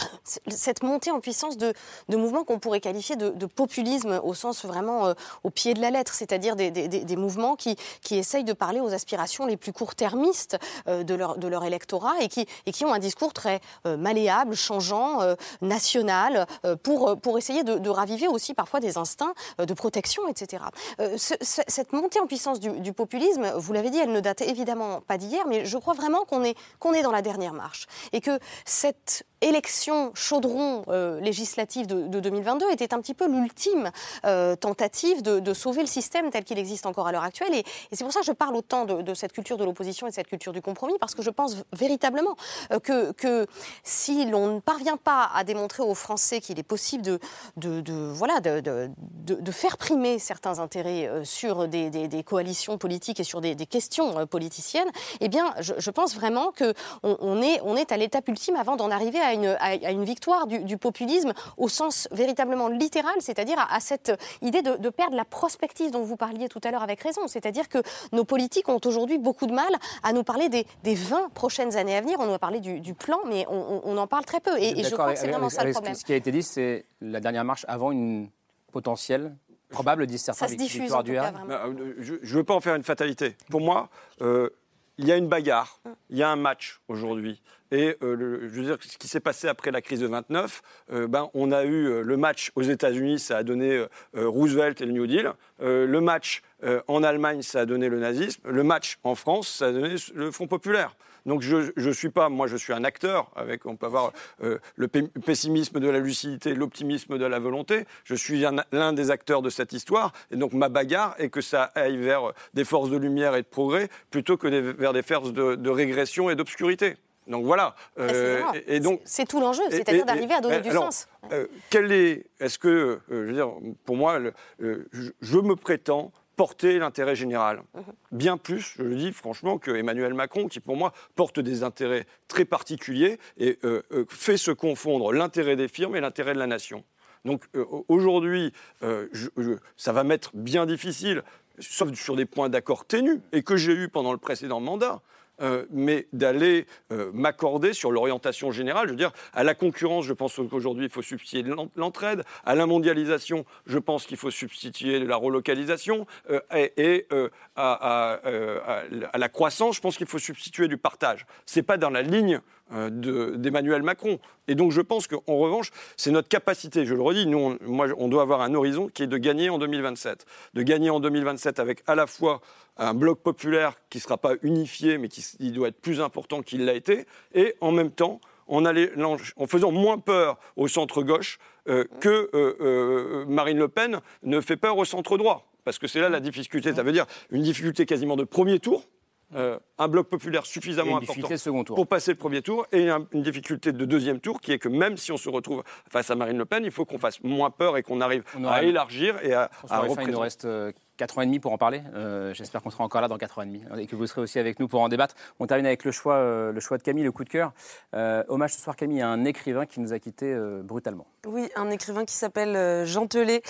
cette montée en puissance de, de mouvements qu'on pourrait qualifier de, populisme au sens vraiment euh, au pied de la lettre, c'est-à-dire des, des, mouvements qui, qui essayent de parler aux aspirations les plus court-termistes euh, de, leur, de leur électorat et qui, et qui ont un discours très malléable, changeant, euh, national euh, pour, euh, pour essayer de, raviver aussi parfois des instincts de protection, etc. cette montée en puissance du, populisme, vous l'avez dit, elle ne date évidemment pas d'hier, mais je crois vraiment qu'on est, qu'on est dans la dernière marche. Et que cette élection chaudron législative de, 2022 était un petit peu l'ultime tentative de, sauver le système tel qu'il existe encore à l'heure actuelle. Et, c'est pour ça que je parle autant de, cette culture de l'opposition et de cette culture du compromis, parce que je pense véritablement que, que si l'on ne parvient pas à démontrer aux Français qu'il est possible de, voilà, de, faire primer certains intérêts euh, sur des, coalitions politiques et sur des, questions euh, politiciennes, eh bien, je, pense vraiment qu'on on est, on est à l'étape ultime avant d'en arriver à une, à, une victoire du, populisme au sens véritablement littéral, c'est-à-dire à, cette idée de, perdre la prospective dont vous parliez tout à l'heure avec raison. C'est-à-dire que nos politiques ont aujourd'hui beaucoup de mal à nous parler des, des 20 prochaines années à venir. On nous a parlé du, du plan, mais on, on, en parle très peu. Et, je crois que c'est vraiment ça le problème. Ce qui a été dit, c'est la dernière marche avant une potentielle probable, disent certains, ça se diffuse, du euh, Je ne veux pas en faire une fatalité. Pour moi, euh, il y a une bagarre, il y a un match aujourd'hui. Et euh, je veux dire, ce qui s'est passé après la crise de 29, ben, on a eu le match aux États-Unis, ça a donné Roosevelt et le New Deal. le match en Allemagne, ça a donné le nazisme. Le match en France, ça a donné le Front populaire. Donc je ne suis pas, moi je suis un acteur, avec, on peut avoir euh, le pessimisme de la lucidité, l'optimisme de la volonté. Je suis l'un des acteurs de cette histoire. Et donc ma bagarre est que ça aille vers des forces de lumière et de progrès plutôt que vers des forces de, régression et d'obscurité. Donc voilà. Euh, et, donc c'est tout l'enjeu, c'est-à-dire d'arriver à donner du sens. Euh, quel est, est-ce que, je veux dire, pour moi, je me prétends porter l'intérêt général. Mhm. Bien plus, je le dis franchement, que Emmanuel Macron, qui pour moi porte des intérêts très particuliers et euh, euh, fait se confondre l'intérêt des firmes et l'intérêt de la nation. Donc aujourd'hui, ça va m'être bien difficile, sauf sur des points d'accord ténus, et que j'ai eu pendant le précédent mandat, euh, mais d'aller euh, m'accorder sur l'orientation générale. Je veux dire, à la concurrence, je pense qu'aujourd'hui, il faut substituer l'entraide. À la mondialisation, je pense qu'il faut substituer la relocalisation. Euh, et, à, la croissance, je pense qu'il faut substituer du partage. Ce n'est pas dans la ligne d'Emmanuel Macron. Et donc je pense qu'en revanche, c'est notre capacité, je le redis, nous, on, moi, on doit avoir un horizon qui est de gagner en 2027. De gagner en 2027 avec à la fois un bloc populaire qui ne sera pas unifié, mais qui doit être plus important qu'il l'a été, et en même temps, en, en faisant moins peur au centre-gauche euh, que euh, euh, Marine Le Pen ne fait peur au centre-droit. Parce que c'est là la difficulté. Ça veut dire une difficulté quasiment de premier tour, un bloc populaire suffisamment important pour passer le premier tour et une difficulté de deuxième tour qui est que même si on se retrouve face à Marine Le Pen, il faut qu'on fasse moins peur et qu'on arrive à élargir et à, à représenter. 4 ans et demi pour en parler. Euh, j'espère qu'on sera encore là dans 4 ans et demi et que vous serez aussi avec nous pour en débattre. On termine avec le choix, euh, le choix de Camille, le coup de cœur. Euh, hommage ce soir, Camille, à un écrivain qui nous a quittés brutalement. Oui, un écrivain qui s'appelle Jean Telet,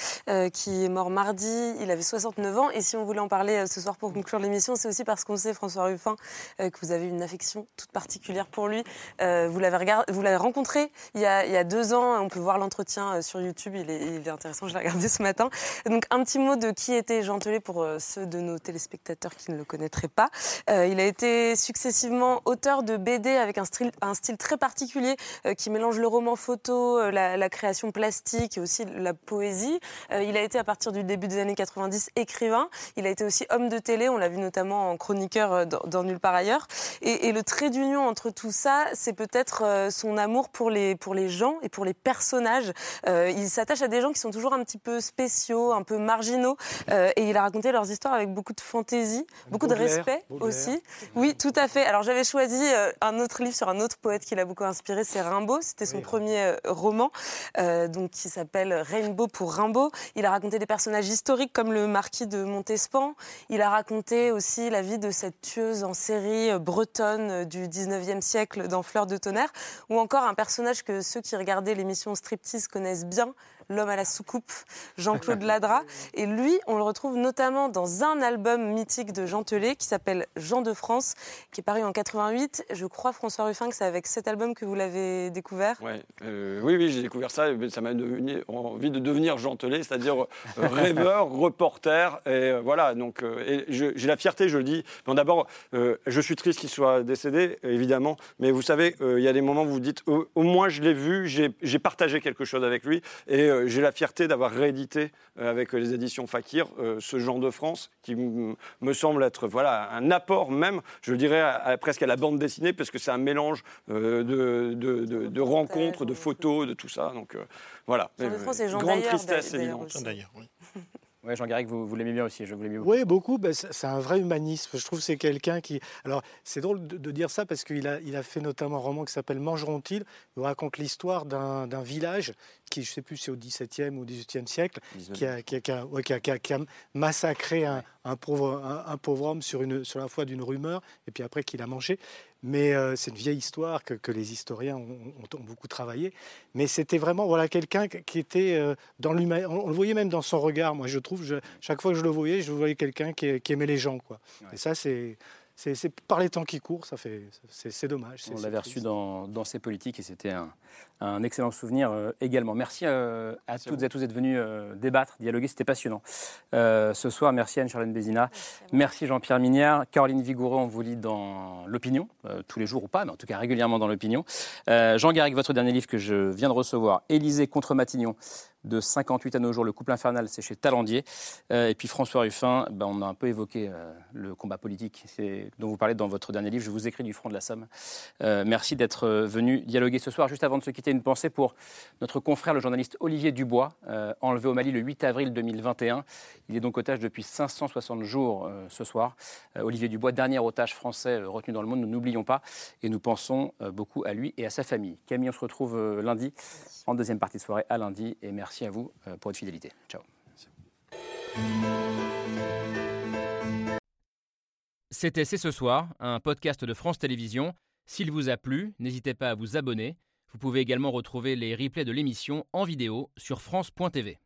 qui est mort mardi. Il avait 69 ans. Et si on voulait en parler ce soir pour conclure l'émission, c'est aussi parce qu'on sait, François Ruffin, que vous avez une affection toute particulière pour lui. vous l'avez rencontré il y, a, il y, a, deux ans. On peut voir l'entretien sur YouTube. Il est, il est intéressant. Je l'ai regardé ce matin. Donc, un petit mot de qui était Jean pour euh, ceux de nos téléspectateurs qui ne le connaîtraient pas. Euh, il a été successivement auteur de BD avec un style, très particulier euh, qui mélange le roman photo, la, création plastique et aussi la poésie. il a été à partir du début des années 90 écrivain. Il a été aussi homme de télé, on l'a vu notamment en chroniqueur dans, Nulle part ailleurs. Et, le trait d'union entre tout ça, c'est peut-être son amour pour les, gens et pour les personnages. il s'attache à des gens qui sont toujours un petit peu spéciaux, un peu marginaux. Il a raconté leurs histoires avec beaucoup de fantaisie, beaucoup de respect aussi. Oui, tout à fait. Alors j'avais choisi euh, un autre livre sur un autre poète qui l'a beaucoup inspiré, c'est Rimbaud. C'était son premier euh, roman, euh, donc qui s'appelle Rainbow pour Rimbaud. Il a raconté des personnages historiques comme le marquis de Montespan. Il a raconté aussi la vie de cette tueuse en série bretonne du 19e siècle dans Fleurs de tonnerre, ou encore un personnage que ceux qui regardaient l'émission Striptease connaissent bien, l'homme à la soucoupe, Jean-Claude Ladra. Et lui, on le retrouve notamment dans un album mythique de Jean Telet qui s'appelle Jean de France, qui est paru en 88. Je crois, François Ruffin, que c'est avec cet album que vous l'avez découvert. Euh, oui, oui, j'ai découvert ça. Ça m'a donné envie de devenir Jean Telet, c'est-à-dire euh, rêveur, reporter. Et euh, voilà, donc j'ai la fierté, je le dis. d'abord, je suis triste qu'il soit décédé, évidemment. Mais vous savez, il y a des moments où vous dites, au moins je l'ai vu, j'ai partagé quelque chose avec lui. Et j'ai la fierté d'avoir réédité euh, avec les éditions Fakir euh, ce genre de France qui me semble être voilà, un apport même, je dirais presque à la bande dessinée, parce que c'est un mélange euh, de, de, rencontres, de photos, de tout ça. Donc voilà. Jean de France et Jean Grande tristesse évidente. D'ailleurs, oui. Oui, Jean Garrigue, vous, vous l'aimez bien aussi. Je vous beaucoup. Oui, beaucoup. Ben, c'est un vrai humanisme. Je trouve que c'est quelqu'un qui. Alors, c'est drôle de, dire ça parce qu'il a, il a fait notamment un roman qui s'appelle Mangeront-ils? Il raconte l'histoire d'un village qui, je ne sais plus si c'est au XVIIe ou XVIIIe siècle, qui a, qui, qui, a, massacré un, un, pauvre, un, pauvre, homme sur, une, sur la foi d'une rumeur, et puis après qu'il a mangé. Mais euh, c'est une vieille histoire que, que les historiens ont, ont, beaucoup travaillé. Mais c'était vraiment voilà, quelqu'un qui était euh, dans l'humain. On, le voyait même dans son regard. Moi, je trouve, je, chaque fois que je le voyais, je voyais quelqu'un qui, qui, aimait les gens. Quoi. Et ça, c'est c'est par les temps qui courent, ça fait, c'est dommage. On l'avait reçu dans, dans ces politiques et c'était un, un, excellent souvenir euh, également. Merci, euh, à toutes et à tous d'être venus euh, débattre, dialoguer, c'était passionnant. ce soir, merci Anne-Charlène Bézina, merci, Jean-Pierre Minière, Caroline Vigoureux, on vous lit dans l'opinion, tous les jours ou pas, mais en tout cas régulièrement dans l'opinion. Jean Garrigue, votre dernier livre que je viens de recevoir, Élysée contre Matignon, de 58 à nos jours. Le couple infernal, c'est chez Talandier. Euh, et puis François Ruffin, ben, on a un peu évoqué euh, le combat politique dont vous parlez dans votre dernier livre. Je vous écris du front de la Somme. Euh, merci d'être venu dialoguer ce soir. Juste avant de se quitter, une pensée pour notre confrère, le journaliste Olivier Dubois, enlevé au Mali le 8 avril 2021. Il est donc otage depuis 560 jours ce soir. Olivier Dubois, dernier otage français retenu dans le monde, nous n'oublions pas. Et nous pensons beaucoup à lui et à sa famille. Camille, on se retrouve lundi en deuxième partie de soirée à lundi. Et merci à vous euh, pour votre fidélité. Ciao. C'était C'est ce soir, un podcast de France Télévisions. S'il vous a plu, n'hésitez pas à vous abonner. Vous pouvez également retrouver les replays de l'émission en vidéo sur France.tv.